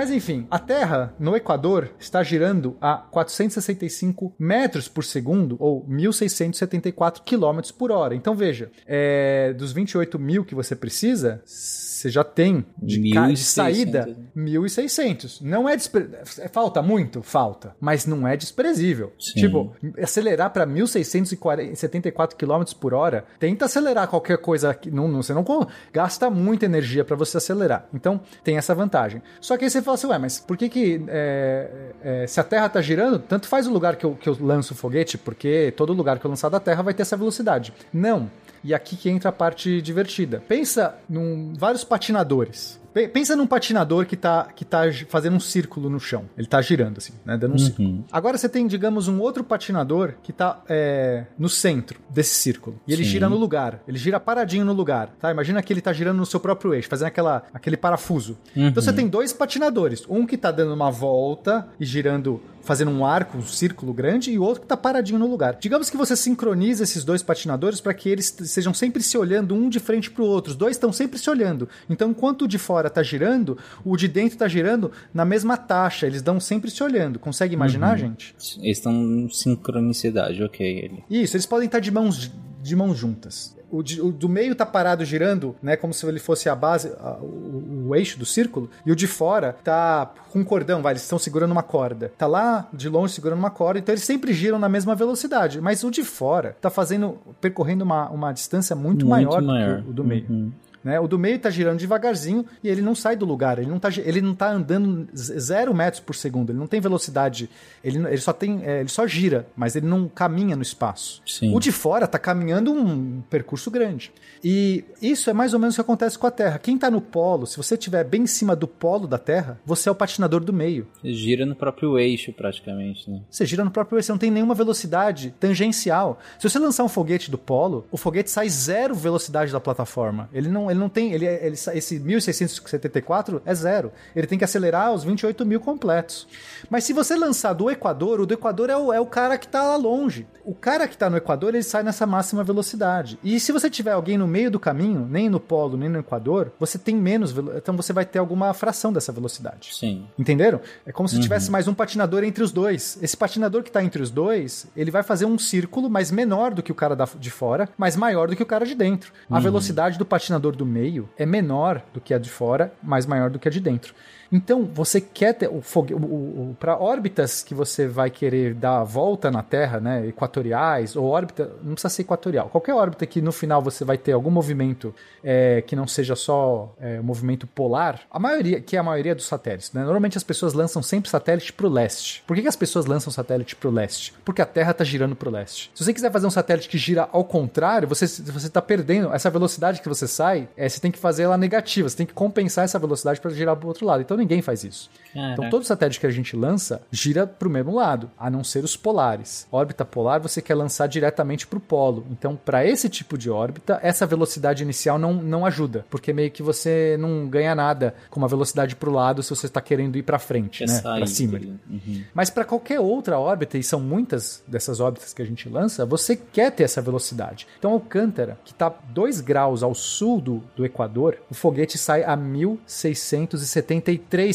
Mas enfim, a Terra no Equador está girando a 465 metros por segundo ou 1.674 quilômetros por hora. Então veja, é, dos 28 mil que você precisa, você já tem de, ca- de 1.600, saída né? 1.600. Não é despre... Falta muito? Falta. Mas não é desprezível. Sim. Tipo, acelerar para 1.674 km por hora, tenta acelerar qualquer coisa. Que não, não- você não gasta muita energia para você acelerar. Então, tem essa vantagem. Só que aí você fala assim, ué, mas por que que é, é, se a Terra tá girando, tanto faz o lugar que eu, que eu lanço o foguete, porque todo lugar que eu lançar da Terra vai ter essa velocidade. Não. E aqui que entra a parte divertida. Pensa em vários patinadores. Pe- Pensa num patinador que tá, que tá fazendo um círculo no chão. Ele tá girando, assim, né? Dando um círculo. Agora você tem, digamos, um outro patinador que tá é, no centro desse círculo. E ele Sim. gira no lugar. Ele gira paradinho no lugar. Tá? Imagina que ele tá girando no seu próprio eixo, fazendo aquela, aquele parafuso. Então você tem dois patinadores. Um que tá dando uma volta e girando fazendo um arco, um círculo grande, e o outro que tá paradinho no lugar. Digamos que você sincroniza esses dois patinadores para que eles sejam sempre se olhando um de frente pro outro. Os dois estão sempre se olhando. Então, enquanto o de fora tá girando, o de dentro tá girando na mesma taxa. Eles dão sempre se olhando. Consegue imaginar, gente? Eles estão em sincronicidade, ok. Ele. Isso, eles podem estar de mãos, de mãos juntas. O, de- o do meio tá parado girando, né? Como se ele fosse a base, a- o, eixo do círculo. E o de fora tá com um cordão, vai. Eles estão segurando uma corda. Tá lá de longe segurando uma corda. Então eles sempre giram na mesma velocidade. Mas o de fora tá fazendo, percorrendo uma, uma distância muito, maior, do que o do meio. Uhum. Né? O do meio tá girando devagarzinho e ele não sai do lugar, ele não tá, gi- ele não tá andando zero metros por segundo, ele não tem velocidade, ele, ele só tem, é, ele só gira, mas ele não caminha no espaço. Sim. O de fora tá caminhando um percurso grande. E isso é mais ou menos o que acontece com a Terra. Quem tá no polo, se você estiver bem em cima do polo da Terra, você é o patinador do meio. Gira no próprio eixo, praticamente, né? Você gira no próprio eixo, você não tem nenhuma velocidade tangencial. Se você lançar um foguete do polo, o foguete sai zero velocidade da plataforma. Ele não, ele não tem. Ele, ele, sa- esse 1674 é zero. Ele tem que acelerar os 28 mil completos. Mas se você lançar do Equador, o do Equador é o, é o cara que tá lá longe. O cara que tá no Equador, ele sai nessa máxima velocidade. E se você tiver alguém no meio do caminho, nem no polo, nem no Equador, você tem menos. Então você vai ter alguma fração dessa velocidade. Sim. Entenderam? É como se tivesse mais um patinador entre os dois. Esse patinador que tá entre os dois, ele vai fazer um círculo, mas menor do que o cara da- de fora, mas maior do que o cara de dentro. A velocidade do patinador do meio é menor do que a de fora, mas maior do que a de dentro. Então, você quer ter o fogue... para órbitas que você vai querer dar a volta na Terra, né, equatoriais ou órbita, não precisa ser equatorial. Qualquer órbita que no final você vai ter algum movimento é, que não seja só é, movimento polar, a maioria, que é a maioria dos satélites, né? Normalmente as pessoas lançam sempre satélite para o leste. Por que, que as pessoas lançam satélite para o leste? Porque a Terra está girando para o leste. Se você quiser fazer um satélite que gira ao contrário, você você está perdendo essa velocidade que você sai. É, você tem que fazer ela negativa. Você tem que compensar essa velocidade para girar para o outro lado. Então ninguém faz isso. Então Caraca. todo satélite que a gente lança gira para o mesmo lado, a não ser os polares. Órbita polar você quer lançar diretamente para o polo. Então para esse tipo de órbita, essa velocidade inicial não, não ajuda, porque meio que você não ganha nada com uma velocidade para o lado se você está querendo ir para frente, né? Para cima. Uhum. Mas para qualquer outra órbita, e são muitas dessas órbitas que a gente lança, você quer ter essa velocidade. Então, Alcântara, que está 2 graus ao sul do, do Equador, o foguete sai a 1.673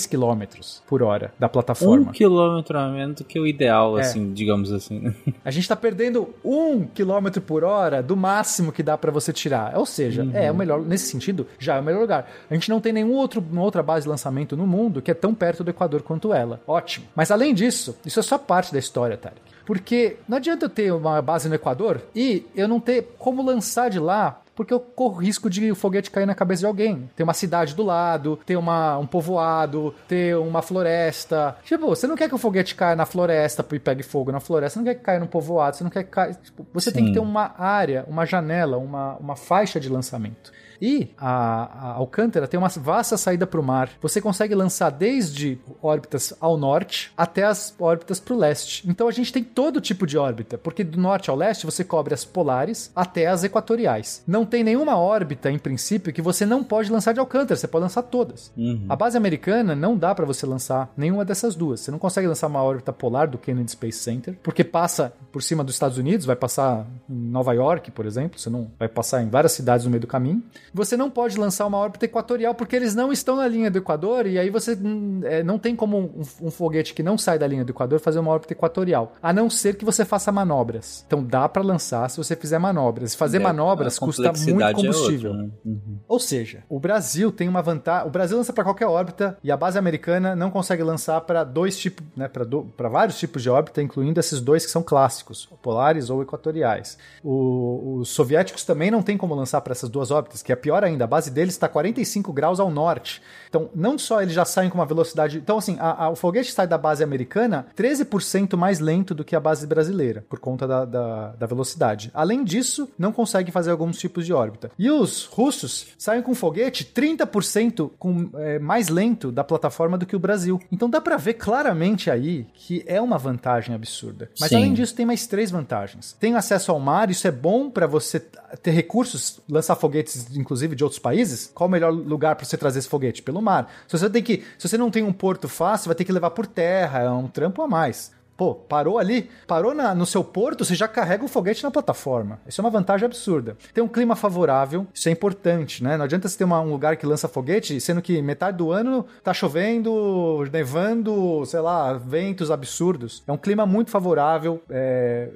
quilômetros por hora da Um plataforma. quilômetro a menos do que o ideal, É. assim, digamos assim. A gente está perdendo 1 quilômetro por hora do máximo que dá para você tirar. Ou seja, é o melhor, nesse sentido, já é o melhor lugar. A gente não tem nenhum outro, outra base de lançamento no mundo que é tão perto do Equador quanto ela. Ótimo. Mas além disso, isso é só parte da história, Tarek. Porque não adianta eu ter uma base no Equador e eu não ter como lançar de lá porque eu corro risco de o foguete cair na cabeça de alguém. Tem uma cidade do lado, tem uma, um povoado, tem uma floresta. Tipo, você não quer que o foguete caia na floresta e pegue fogo na floresta, você não quer que caia no povoado, você não quer que caia. Tipo, você tem Sim. que ter uma área, uma janela, uma, uma faixa de lançamento. E a, a Alcântara tem uma vasta saída para o mar. Você consegue lançar desde órbitas ao norte até as órbitas para o leste. Então a gente tem todo tipo de órbita, porque do norte ao leste você cobre as polares até as equatoriais. Não tem nenhuma órbita, em princípio, que você não pode lançar de Alcântara. Você pode lançar todas. Uhum. A base americana não dá para você lançar nenhuma dessas duas. Você não consegue lançar uma órbita polar do Kennedy Space Center, porque passa por cima dos Estados Unidos, vai passar em Nova York, por exemplo, você não vai passar em várias cidades no meio do caminho. Você não pode lançar uma órbita equatorial porque eles não estão na linha do Equador e aí você hum, é, não tem como um, um foguete que não sai da linha do Equador fazer uma órbita equatorial, a não ser que você faça manobras. Então dá para lançar se você fizer manobras. Fazer É, manobras custa muito é combustível. outra, né? Uhum. Ou seja, o Brasil tem uma vantagem. O Brasil lança para qualquer órbita e a base americana não consegue lançar para dois tipos, né, para vários tipos de órbita, incluindo esses dois que são clássicos, polares ou equatoriais. O- os soviéticos também não tem como lançar para essas duas órbitas, que é pior ainda. A base deles está 45 graus ao norte. Então, não só eles já saem com uma velocidade. Então, assim, a- a- o foguete sai da base americana 13% mais lento do que a base brasileira, por conta da, da, da velocidade. Além disso, não consegue fazer alguns tipos de órbita. E os russos saem com foguete 30% com, é, mais lento da plataforma do que o Brasil. Então dá pra ver claramente aí que é uma vantagem absurda. Mas Sim. além disso, tem mais três vantagens. Tem acesso ao mar, isso é bom pra você ter recursos, lançar foguetes, inclusive de outros países. Qual o melhor lugar pra você trazer esse foguete? Pelo mar. Se você tem que, se você não tem um porto fácil, vai ter que levar por terra, é um trampo a mais. Pô, parou ali, parou na- no seu porto, você já carrega o foguete na plataforma. Isso é uma vantagem absurda. Tem um clima favorável, isso é importante, né? Não adianta você ter uma- um lugar que lança foguete, sendo que metade do ano tá chovendo, nevando, sei lá, ventos absurdos. É um clima muito favorável, é,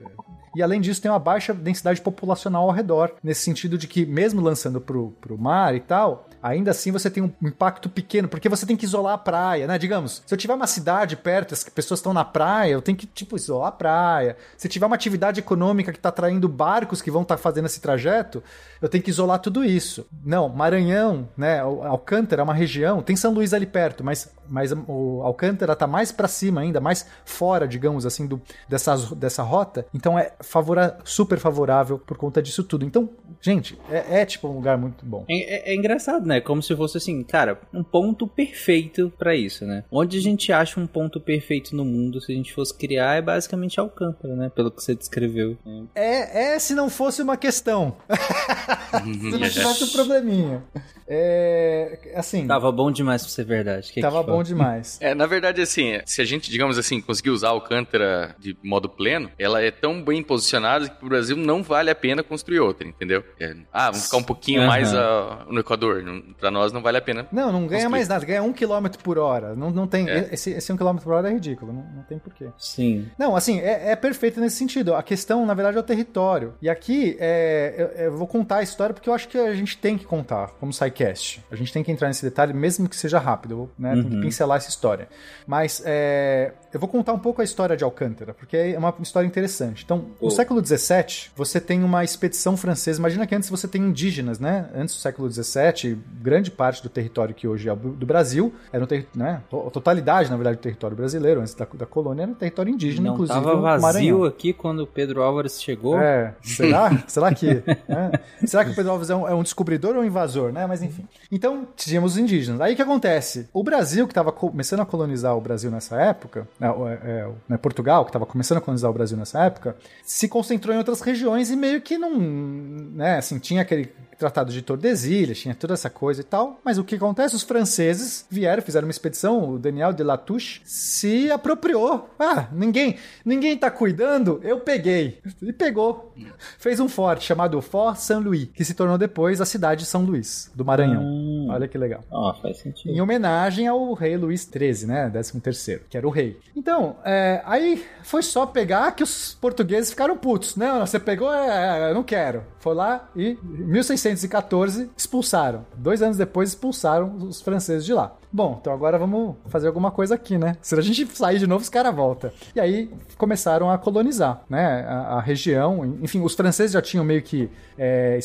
e além disso, tem uma baixa densidade populacional ao redor, nesse sentido de que, mesmo lançando pro, pro mar e tal, ainda assim você tem um impacto pequeno, porque você tem que isolar a praia, né? Digamos, se eu tiver uma cidade perto, as pessoas estão na praia, eu tenho que, tipo, isolar a praia. Se tiver uma atividade econômica que está atraindo barcos que vão estar fazendo esse trajeto, eu tenho que isolar tudo isso. Não, Maranhão, né? Al- Alcântara é uma região, tem São Luís ali perto, mas, mas o Alcântara tá mais para cima ainda, mais fora, digamos assim, do, dessas, dessa rota. Então é favora, super favorável por conta disso tudo. Então, gente, é, é tipo um lugar muito bom. É, é- é engraçado, né? Como se fosse assim, cara, um ponto perfeito pra isso, né? Onde a gente acha um ponto perfeito no mundo, se a gente fosse criar, é basicamente Alcântara, né? Pelo que você descreveu. É, é se não fosse uma questão. se não tivesse um probleminha. É, assim, Tava bom demais pra ser verdade. Que tava que bom demais. É, na verdade, assim, se a gente, digamos assim, conseguir usar Alcântara de modo pleno, ela é tão bem posicionada que pro Brasil não vale a pena construir outra, entendeu? É, ah, vamos ficar um pouquinho Aham. mais ah, no Equador. Pra nós não vale a pena. Não, não ganha Construir. mais nada, ganha um quilômetro por hora. Não, não tem, É. esse, esse um quilômetro por hora é ridículo, não, não tem porquê. Sim. Não, assim, é, é perfeito nesse sentido. A questão, na verdade, é o território. E aqui, é, eu, eu vou contar a história porque eu acho que a gente tem que contar, como SciCast. A gente tem que entrar nesse detalhe, mesmo que seja rápido, né? Tem que Uhum. pincelar essa história. Mas é, eu vou contar um pouco a história de Alcântara, porque é uma história interessante. Então, no Oh. século XVII, você tem uma expedição francesa. Imagina que antes você tem indígenas, né? Antes do século XVII, grande parte do território que hoje é do Brasil era um ter, né? A totalidade, na verdade, do território brasileiro, antes da, da colônia, era um território indígena, Não inclusive tava vazio Maranhão. aqui quando o Pedro Álvares chegou. É, será? será que. né? Será que o Pedro Alves é um, é um descobridor ou um invasor, né? Mas enfim. Então, tínhamos os indígenas. Aí o que acontece? O Brasil, que estava começando a colonizar o Brasil nessa época, né, o- é, é, né, Portugal, que estava começando a colonizar o Brasil nessa época, se concentrou em outras regiões e meio que não. né, assim, tinha aquele. Tratado de Tordesilhas, tinha toda essa coisa e tal. Mas o que acontece? Os franceses vieram, fizeram uma expedição, o Daniel de Latouche se apropriou. Ah, ninguém, ninguém tá cuidando, eu peguei. E pegou. Fez um forte chamado Fort Saint-Louis, que se tornou depois a cidade de São Luís, do Maranhão. Hum. Olha que legal. Ah, oh, faz sentido. Em homenagem ao rei Luís XIII, né? 13º, que era o rei. Então, é, aí foi só pegar que os portugueses ficaram putos. Não, você pegou, é, é eu não quero. Foi lá e 1600 1814, expulsaram. Dois anos depois, expulsaram os franceses de lá. Bom, então agora vamos fazer alguma coisa aqui, né? Se a gente sair de novo, os caras voltam. E aí começaram a colonizar, né? A, a, região. Enfim, os franceses já tinham meio que é,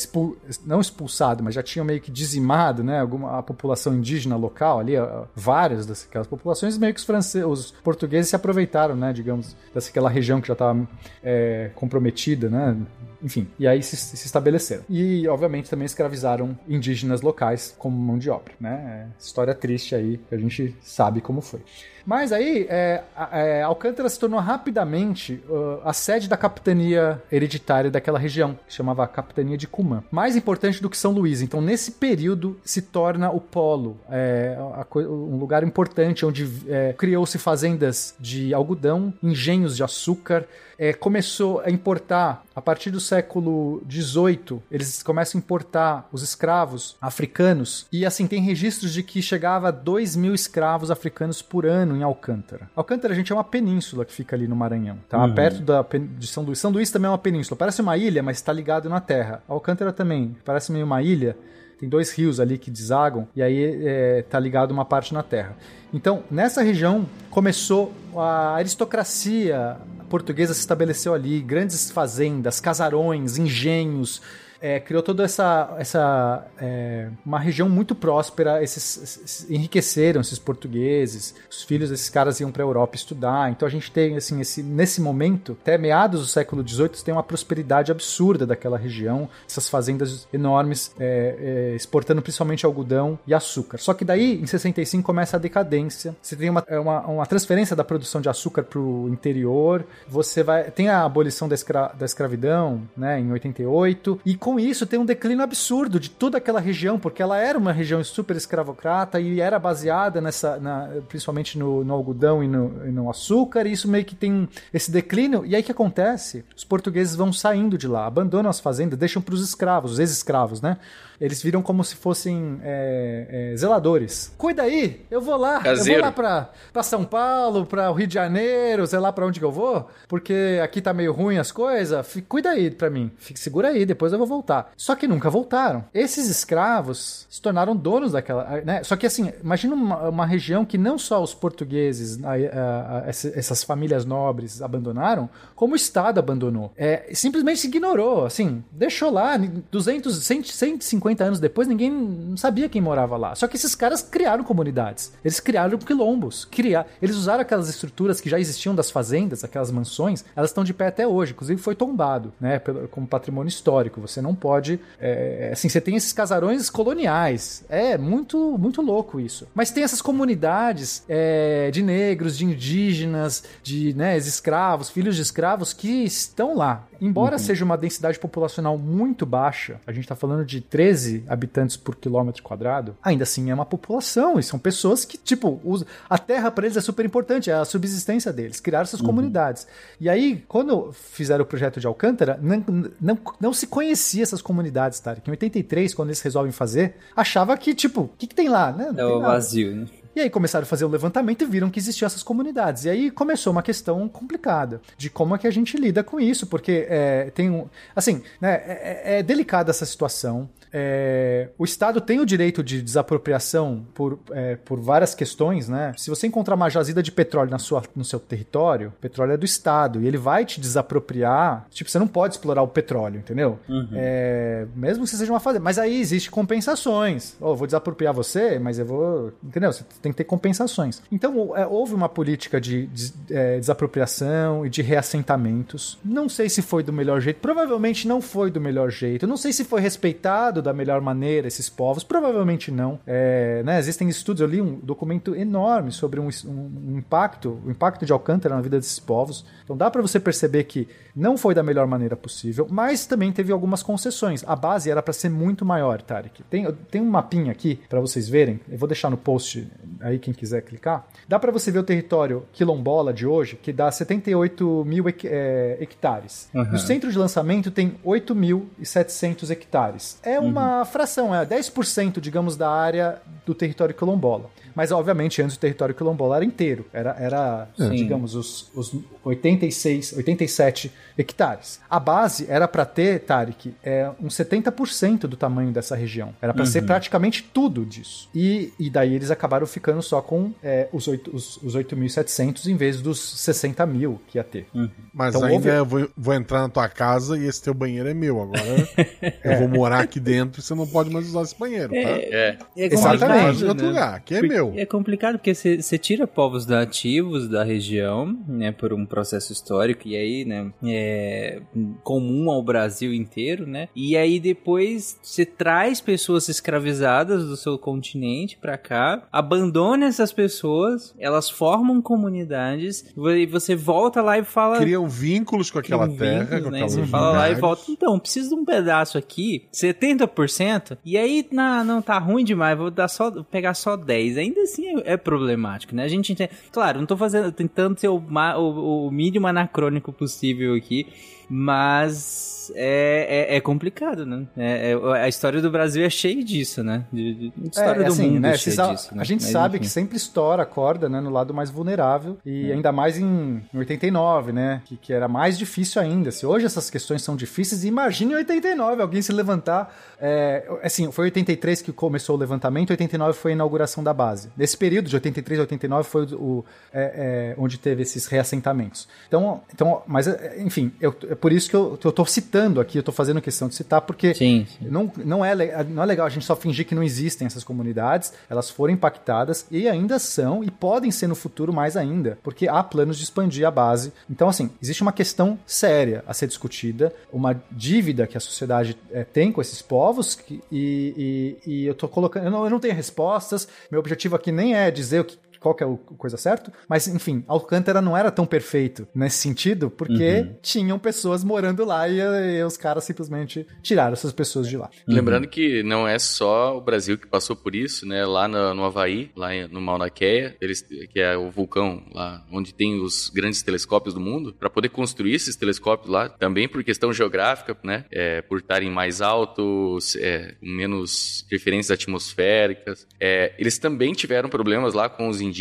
não expulsado, mas já tinham meio que dizimado, né? Alguma, a população indígena local ali, a, várias daquelas populações, meio que os, franceses, os portugueses se aproveitaram, né? Digamos, daquela região que já estava é, comprometida, né? Enfim, e aí se, se estabeleceram. E, obviamente, também escravizaram indígenas locais como mão de obra, né? É, história triste aí, que a gente sabe como foi. Mas aí, é, a- é, Alcântara se tornou rapidamente uh, a sede da capitania hereditária daquela região, que chamava Capitania de Cumã. Mais importante do que São Luís. Então, nesse período, se torna o polo, é, a co- um lugar importante onde é, criou-se fazendas de algodão, engenhos de açúcar, é, começou a importar, a partir do século XVIII, eles começam a importar os escravos africanos, e assim, tem registros de que chegava a 2 mil escravos africanos por ano em Alcântara. Alcântara, gente, é uma península que fica ali no Maranhão, tá? Perto da, de São Luís. São Luís também é uma península, parece uma ilha, mas está ligado na terra. Alcântara também, parece meio uma ilha, tem dois rios ali que desagam, e aí é, tá ligado uma parte na terra. Então, nessa região começou a aristocracia portuguesa se estabeleceu ali, grandes fazendas, casarões, engenhos, é, criou toda essa, essa é, uma região muito próspera. Esses, esses- enriqueceram esses portugueses. Os filhos desses caras iam para a Europa estudar. Então a gente tem assim esse, nesse momento, até meados do século XVIII, tem uma prosperidade absurda daquela região. Essas fazendas enormes é, é, exportando principalmente algodão e açúcar. Só que daí em 65 começa a decadência. Você tem uma, é uma, uma transferência da produção de açúcar para o interior. Você vai tem a abolição da, escra, da escravidão, né, em 88 e com com isso tem um declínio absurdo de toda aquela região, porque ela era uma região super escravocrata e era baseada nessa, na- principalmente no, no algodão e no, e no açúcar, e isso meio que tem esse declínio. E aí o que acontece? Os portugueses vão saindo de lá, abandonam as fazendas, deixam para os escravos, os ex-escravos, né? Eles viram como se fossem é, é, zeladores. Cuida aí, eu vou lá, eu Caseiro. vou lá pra, pra São Paulo, pra o Rio de Janeiro, sei lá pra onde que eu vou, porque aqui tá meio ruim as coisas. Fi- Cuida aí pra mim, Fique, segura aí, depois eu vou voltar. Só que nunca voltaram. Esses escravos se tornaram donos daquela. Né? Só que assim, imagina uma, uma região que não só os portugueses, a- a- a- essa- essas famílias nobres abandonaram, como o Estado abandonou. É, simplesmente se ignorou, assim, deixou lá, 200, 100, 150 anos depois, ninguém sabia quem morava lá. Só que esses caras criaram comunidades. Eles criaram quilombos. Criar, eles usaram aquelas estruturas que já existiam das fazendas, aquelas mansões, elas estão de pé até hoje. Inclusive foi tombado, né, como patrimônio histórico. Você não pode, é, assim, você tem esses casarões coloniais. É muito, muito louco isso. Mas tem essas comunidades é, de negros, de indígenas, de né, escravos, filhos de escravos que estão lá. Embora seja uma densidade populacional muito baixa, a gente está falando de 13 habitantes por quilômetro quadrado, ainda assim é uma população e são pessoas que, tipo, usam- a terra para eles é super importante, é a subsistência deles, criaram essas comunidades. E aí, quando fizeram o projeto de Alcântara, não, não, não se conhecia essas comunidades, tá? Em 83, quando eles resolvem fazer, achava que, tipo, o que, que tem lá? Né? Não É o vazio, né? E aí começaram a fazer o levantamento e viram que existiam essas comunidades. E aí começou uma questão complicada de como é que a gente lida com isso, porque é, tem um. Assim, né, é, é- é delicada essa situação. É, o Estado tem o direito de desapropriação por, é, por várias questões, né? Se você encontrar uma jazida de petróleo na sua, no seu território, o petróleo é do Estado e ele vai te desapropriar. Tipo, você não pode explorar o petróleo, entendeu? É, mesmo que você seja uma fazenda. Mas aí existe compensações. Oh, eu vou desapropriar você, mas eu vou. Entendeu? Você tem que ter compensações. Então, é, houve uma política de, des- é, desapropriação e de reassentamentos. Não sei se foi do melhor jeito. Provavelmente não foi do melhor jeito. Não sei se foi respeitado da melhor maneira esses povos. Provavelmente não. É, né, Existem estudos. Eu li um documento enorme sobre um, um- um impacto, o impacto de Alcântara na vida desses povos. Então dá para você perceber que não foi da melhor maneira possível, mas também teve algumas concessões. A base era para ser muito maior, Tarek. Tem, tem um mapinha aqui para vocês verem. Eu vou deixar no post aí quem quiser clicar. Dá para você ver o território quilombola de hoje, que dá 78 mil hec- é, hectares. No centro de lançamento tem 8.700 hectares. É uma fração, é 10%, digamos, da área do território quilombola. Mas, obviamente, antes o território quilombola era inteiro. Era, era digamos, os, os 86, 87 hectares. A base era para ter, Tarek, é, uns 70% do tamanho dessa região. Era para ser praticamente tudo disso. E, e daí eles acabaram ficando só com é, os, oito- os, os 8.700 em vez dos 60 mil que ia ter. Mas Então, ainda houve- eu vou, vou entrar na tua casa e esse teu banheiro é meu. Agora eu vou morar aqui dentro e você não pode mais usar esse banheiro, tá? É. É Exatamente. complicado, Em outro lugar, aqui é Porque- meu. É complicado porque você tira povos nativos da região, né, por um processo histórico, e aí, né, é comum ao Brasil inteiro, né, e aí depois você traz pessoas escravizadas do seu continente pra cá, abandona essas pessoas, elas formam comunidades, e você volta lá e fala... Criam vínculos com aquela terra, vínculos, com né? Você fala lá e volta. Então, preciso de um pedaço aqui, 70%, e aí na, não tá ruim demais, vou dar só, pegar só 10. Ainda assim é, é problemático, né? A gente entende. Claro, não tô fazendo, tentando ser o, o, o mínimo anacrônico possível aqui, mas é, é, é complicado, né? É- é- a história do Brasil é cheia disso, né? De, de- de história É, do assim, mundo né, é cheia esses a, disso, né? a gente Mas, sabe enfim. que sempre estoura a corda, né, no lado mais vulnerável e ainda mais em, em 89, né, que, que era mais difícil ainda. Se hoje essas questões são difíceis, imagine em 89 alguém se levantar. Assim, foi 83 que começou o levantamento, 89 foi a inauguração da base. Nesse período de 83 a 89 foi o, o- é, é, onde teve esses reassentamentos. Então, então mas é, enfim, eu, é por isso que eu, tô citando aqui, eu tô fazendo questão de citar porque Sim, sim. não, não, é, não é legal a gente só fingir que não existem essas comunidades, elas foram impactadas e ainda são e podem ser no futuro mais ainda, porque há planos de expandir a base. Então, assim, existe uma questão séria a ser discutida, uma dívida que a sociedade eh, tem com esses povos que- e, e- e eu tô colocando. Eu não, eu não tenho respostas, meu objetivo aqui nem é dizer o que qual que é o coisa certo, mas enfim, Alcântara não era tão perfeito nesse sentido, porque Uhum. tinham pessoas morando lá e, e os caras simplesmente tiraram essas pessoas de lá. Lembrando que não é só o Brasil que passou por isso, né? Lá no, no Havaí, lá no Mauna Kea, eles, que é o vulcão lá onde tem os grandes telescópios do mundo, para poder construir esses telescópios lá, também por questão geográfica, né? É, por estarem mais altos, é, com menos interferências atmosféricas. É, eles também tiveram problemas lá com os indígenas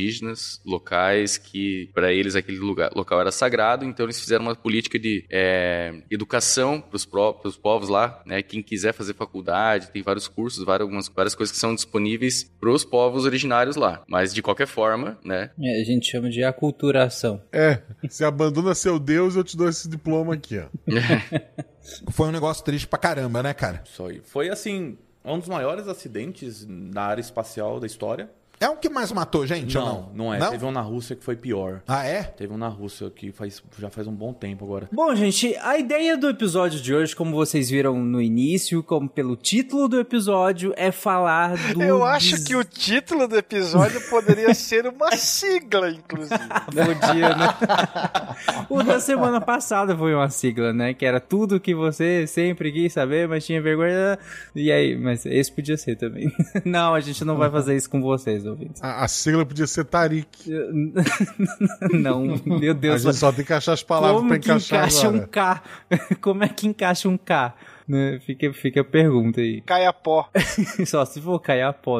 locais, que para eles aquele lugar, local era sagrado, então eles fizeram uma política de é, educação para os povos lá, né? Quem quiser fazer faculdade, tem vários cursos, várias, algumas, várias coisas que são disponíveis para os povos originários lá. Mas de qualquer forma, né? É, a gente chama de aculturação. É, você abandona seu Deus, eu te dou esse diploma aqui, ó. Foi um negócio triste pra caramba, né, cara? Só aí. Foi assim, um dos maiores acidentes na área espacial da história. É o que mais matou gente ou não, não? não é. Teve um na Rússia que foi pior. Ah, é? Teve um na Rússia que faz, já faz um bom tempo agora. Bom, gente, a ideia do episódio de hoje, como vocês viram no início, como pelo título do episódio, é falar do. Eu acho des- que o título do episódio poderia ser uma sigla, inclusive. Podia, né? o da semana passada foi uma sigla, né? Que era tudo que você sempre quis saber, mas tinha vergonha. E aí, mas esse podia ser também. Não, a gente não vai fazer isso com vocês, ouvintes. A, a sigla podia ser Tarik. Não, meu A Deus. gente só tem que achar as palavras Como pra que encaixar encaixa agora. um K? Como é que encaixa um K? Né? Fica, fica a pergunta aí. Caiapó. Só se for cair a pó,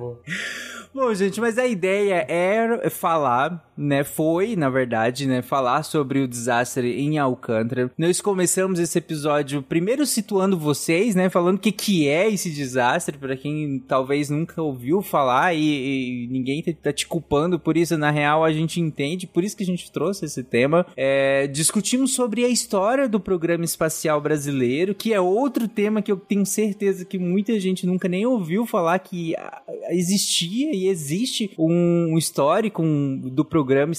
Bom, gente, mas a ideia era falar, né? Foi, na verdade, né? Falar sobre o desastre em Alcântara. Nós começamos esse episódio primeiro situando vocês, né? Falando o que, que é esse desastre, para quem talvez nunca ouviu falar e, e ninguém tá- tá te culpando por isso. Na real, a gente entende, por isso que a gente trouxe esse tema. É, discutimos sobre a história do programa espacial brasileiro, que é outro tema que eu tenho certeza que muita gente nunca nem ouviu falar que existia e existe um histórico do programa,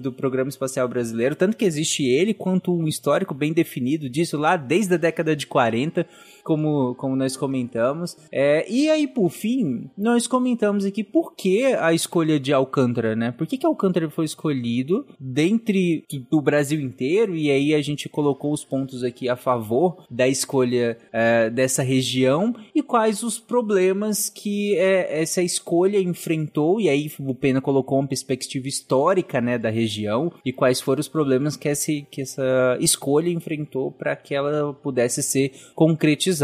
do programa espacial brasileiro, tanto que existe ele quanto um histórico bem definido disso lá desde a década de 40 como, como nós comentamos. É, e aí, por fim, nós comentamos aqui por que a escolha de Alcântara, né? Por que, que Alcântara foi escolhido dentre do Brasil inteiro? E aí a gente colocou os pontos aqui a favor da escolha é, dessa região e quais os problemas que é, essa escolha enfrentou. E aí o Pena colocou uma perspectiva histórica, né, da região e quais foram os problemas que, esse, que essa escolha enfrentou para que ela pudesse ser concretizada.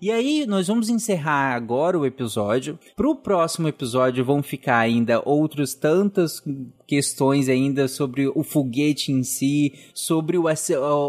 E aí nós vamos encerrar agora o episódio. Pro próximo episódio vão ficar ainda outras tantas questões ainda sobre o foguete em si, sobre o, as,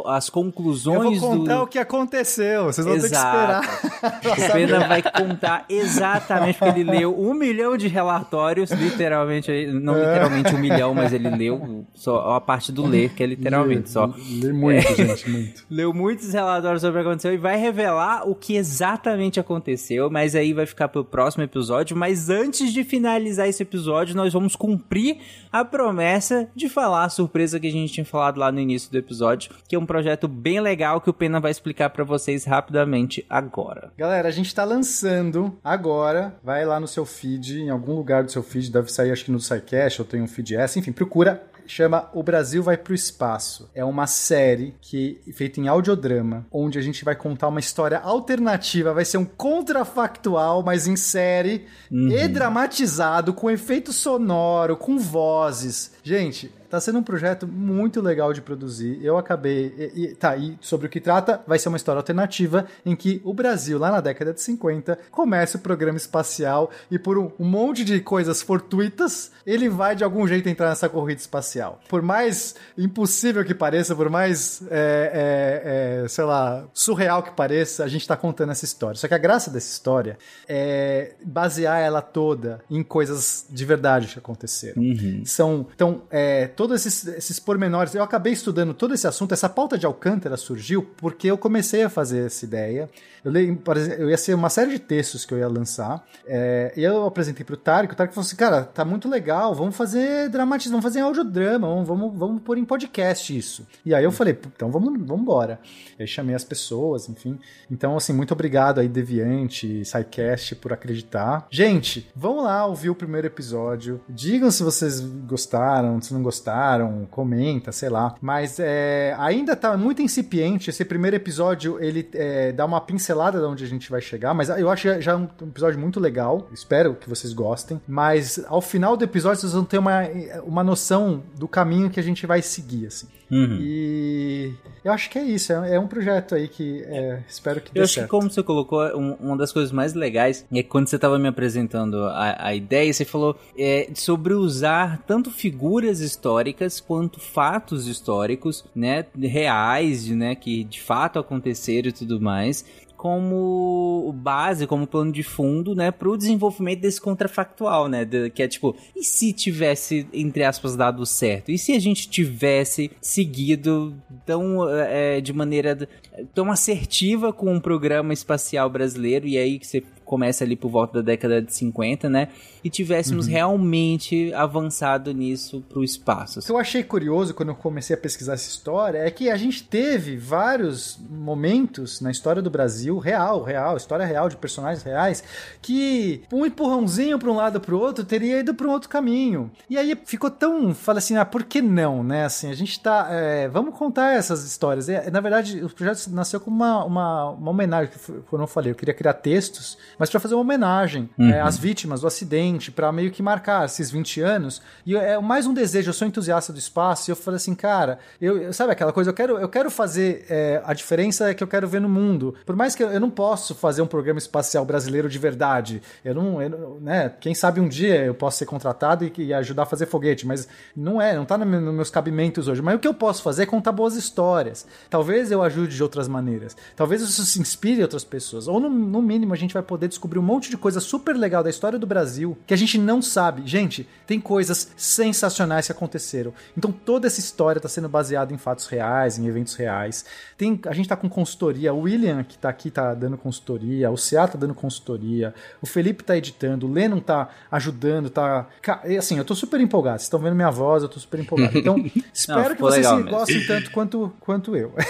as conclusões Eu vou contar do... o que aconteceu, vocês vão Exato. ter que esperar. O. Pena vai contar exatamente porque ele leu um milhão de relatórios, literalmente, não É. literalmente um milhão, mas ele leu só a parte do ler, que é literalmente só. Li muito, gente, muito. Leu muitos relatórios sobre o que aconteceu e vai revelar o que exatamente aconteceu, mas aí vai ficar pro próximo episódio. Mas antes de finalizar esse episódio, nós vamos cumprir a promessa de falar a surpresa que a gente tinha falado lá no início do episódio, que é um projeto bem legal que o Pena vai explicar pra vocês rapidamente agora. Galera, a gente tá lançando agora. Vai lá no seu feed, em algum lugar do seu feed, deve sair acho que no SciCast, ou tem um feed S, enfim, procura. Chama O Brasil Vai Pro Espaço. É uma série que feita em audiodrama, onde a gente vai contar uma história alternativa. Vai ser um contrafactual, mas em série, e dramatizado, com efeito sonoro, com vozes. Gente, Tá sendo um projeto muito legal de produzir. Eu acabei. E, e- tá, e sobre o que trata, vai ser uma história alternativa em que o Brasil, lá na década de 50, começa o programa espacial e por um, um monte de coisas fortuitas, ele vai de algum jeito entrar nessa corrida espacial. Por mais impossível que pareça, por mais, é, é, é, sei lá, surreal que pareça, a gente tá contando essa história. Só que a graça dessa história é basear ela toda em coisas de verdade que aconteceram. São, então, é, todos esses, esses pormenores. Eu acabei estudando todo esse assunto. Essa pauta de Alcântara surgiu porque eu comecei a fazer essa ideia. Eu, exemplo, eu ia ser uma série de textos que eu ia lançar. É, e eu apresentei pro Tarek. O Tarek falou assim: Cara, tá muito legal. Vamos fazer dramatização, vamos fazer audiodrama. Vamos, vamos, vamos pôr em podcast isso. E aí eu falei: Então vamos, vamos embora. Aí chamei as pessoas, enfim. Então, assim, muito obrigado aí, Deviante, SciCast, por acreditar. Gente, vão lá ouvir o primeiro episódio. Digam se vocês gostaram, se não gostaram, comenta, sei lá. Mas é, ainda tá muito incipiente. Esse primeiro episódio, ele é, dá uma pincelada de onde a gente vai chegar. Mas eu acho já um episódio muito legal. Espero que vocês gostem. Mas ao final do episódio, vocês vão ter uma, uma noção do caminho que a gente vai seguir, assim. Uhum. E eu acho que é isso. É, é um projeto aí que é, espero que dê Eu acho certo. que como você colocou, um- uma das coisas mais legais é quando você estava me apresentando a, a ideia, você falou é, sobre usar tanto figuras históricas quanto fatos históricos, né, reais, né, que de fato aconteceram e tudo mais, como base, como plano de fundo, né, pro desenvolvimento desse contrafactual, né, de- que é tipo, e se tivesse, entre aspas, dado certo? E se a gente tivesse seguido tão, é, de maneira tão assertiva com um programa espacial brasileiro, e aí que você começa ali por volta da década de 50, né, e tivéssemos realmente avançado nisso pro espaço. O que eu achei curioso quando eu comecei a pesquisar essa história é que a gente teve vários momentos na história do Brasil, real, real, história real de personagens reais, que um empurrãozinho para um lado para o outro teria ido para um outro caminho. E aí ficou tão, fala assim, ah, por que não, né? Assim, a gente tá, é, vamos contar essas histórias. É, na verdade, o projeto nasceu como uma, uma, uma homenagem, como eu falei, eu queria criar textos, mas para fazer uma homenagem é, às vítimas do acidente, para meio que marcar esses 20 anos. E é mais um desejo, eu sou entusiasta do espaço, e eu falei assim, cara, eu, eu- sabe aquela coisa, eu quero, eu quero fazer é, a diferença que eu quero ver no mundo. Por mais que eu, eu não posso fazer um programa espacial brasileiro de verdade. Eu não, eu né, quem sabe um dia eu posso ser contratado e, e ajudar a fazer foguete, mas não é, não tá no nos meus cabimentos hoje. Mas o que eu posso fazer é contar boas histórias. Talvez eu ajude de outras maneiras. Talvez isso se inspire outras pessoas. Ou no, no mínimo a gente vai poder descobrir um monte de coisa super legal da história do Brasil que a gente não sabe. Gente, tem coisas sensacionais que aconteceram. Então toda essa história está sendo baseada em fatos reais, em eventos reais. Tem, a gente tá com consultoria. O William, que tá aqui, tá dando consultoria. O Ceá tá dando consultoria. O Felipe tá editando. O Lennon tá ajudando. Tá. Ca- e, Assim, eu tô super empolgado. Vocês estão vendo minha voz, eu tô super empolgado. Então, espero que ficou vocês gostem tanto quanto, quanto eu.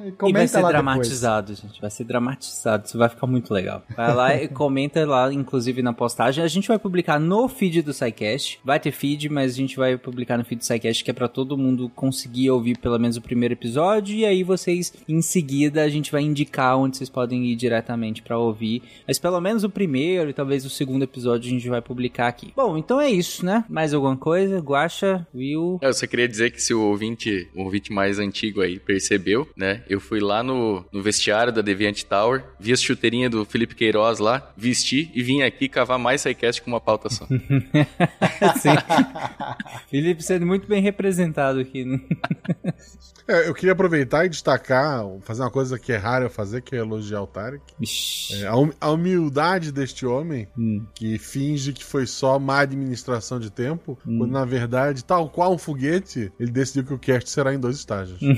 E vai Comenta ser dramatizado, gente. Vai ser dramatizado. Isso vai ficar muito legal. Vai lá e comenta lá, inclusive na postagem. A gente vai publicar no feed do SciCast. Vai ter feed, mas a gente vai publicar no feed do SciCast, que é pra todo mundo conseguir ouvir pelo menos o primeiro episódio. E aí vocês, em seguida, a gente vai indicar onde vocês podem ir diretamente pra ouvir. Mas pelo menos o primeiro e talvez o segundo episódio a gente vai publicar aqui. Bom, então é isso, né? Mais alguma coisa? Guacha, Will. Eu só queria dizer que se o ouvinte, o ouvinte mais antigo aí percebeu, né? Eu fui lá no, no vestiário da Deviant Tower, vi as chuteirinhas do Felipe Queiroz lá, vesti e vim aqui cavar mais SciCast com uma pauta só. Sim. Felipe sendo muito bem representado aqui, né? É, eu queria aproveitar e destacar, fazer uma coisa que é rara eu fazer, que é elogiar o Tarek. É, a, hum- a humildade deste homem, Hum. que finge que foi só má administração de tempo, quando na verdade, tal qual um foguete, ele decidiu que o cast será em dois estágios. Aí.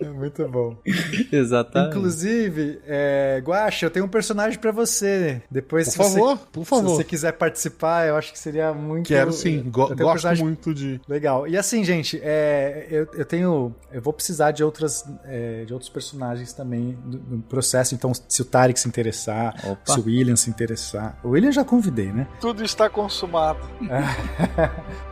É muito bom. Exatamente. Inclusive, é, Guaxa, eu tenho um personagem pra você. Depois, Por se você- favor, por Se favor. você quiser participar, eu acho que seria muito. Quero sim, go- um gosto personagem muito de. Legal. E assim, gente, é, eu, eu tenho. Eu vou precisar de outras é, de outros personagens também no, no processo. Então, se o Tarek se interessar, Opa. se o William se interessar. O William já convidei, né? Tudo está consumado.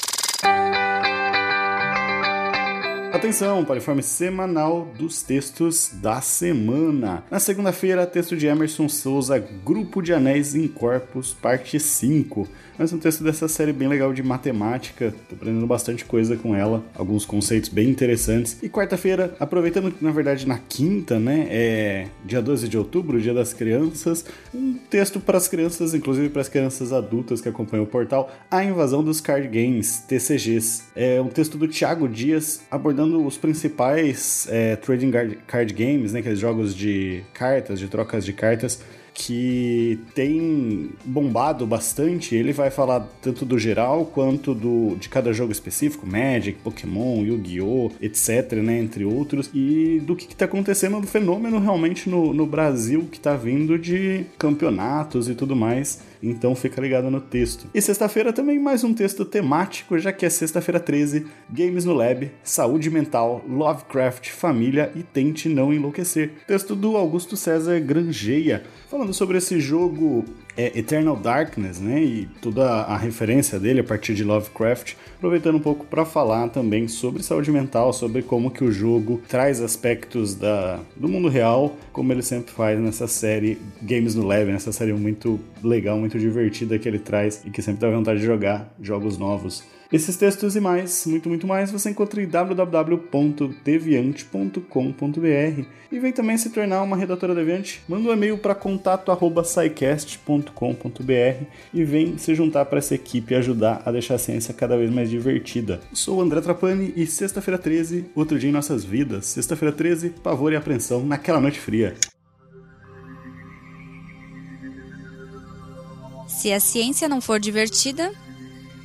Atenção para o informe semanal dos textos da semana. Na segunda-feira, texto de Emerson Souza, Grupo de Anéis em Corpus, parte 5. Mais um texto dessa série bem legal de matemática. Tô aprendendo bastante coisa com ela, alguns conceitos bem interessantes. E quarta-feira, aproveitando que na verdade na quinta, né, é dia 12 de outubro, dia das crianças, um texto para as crianças, inclusive para as crianças adultas que acompanham o portal, A Invasão dos Card Games, TCGs. É um texto do Thiago Dias abordando os principais é, trading card games, né, aqueles jogos de cartas, de trocas de cartas que tem bombado bastante. Ele vai falar tanto do geral quanto do de cada jogo específico, Magic, Pokémon, Yu-Gi-Oh, etc, né, entre outros, e do que está acontecendo do fenômeno realmente no, no Brasil que está vindo de campeonatos e tudo mais. Então fica ligado no texto. E sexta-feira também mais um texto temático, já que é sexta-feira 13, Games no Lab, Saúde Mental, Lovecraft, Família e Tente Não Enlouquecer. Texto do Augusto César Grangeia, falando sobre esse jogo é, Eternal Darkness, né? E toda a referência dele a partir de Lovecraft, aproveitando um pouco para falar também sobre saúde mental, sobre como que o jogo traz aspectos da, do mundo real, como ele sempre faz nessa série Games no Lab, nessa série muito legal, muito divertida que ele traz e que sempre dá vontade de jogar jogos novos. Esses textos e mais, muito, muito mais, você encontra em www.deviante.com.br e vem também se tornar uma redatora Deviante. Manda um e-mail para contato@saicast.com.br e vem se juntar para essa equipe e ajudar a deixar a ciência cada vez mais divertida. Eu sou o André Trapani e sexta-feira 13, outro dia em nossas vidas. Sexta-feira 13, pavor e apreensão naquela noite fria. Se a ciência não for divertida,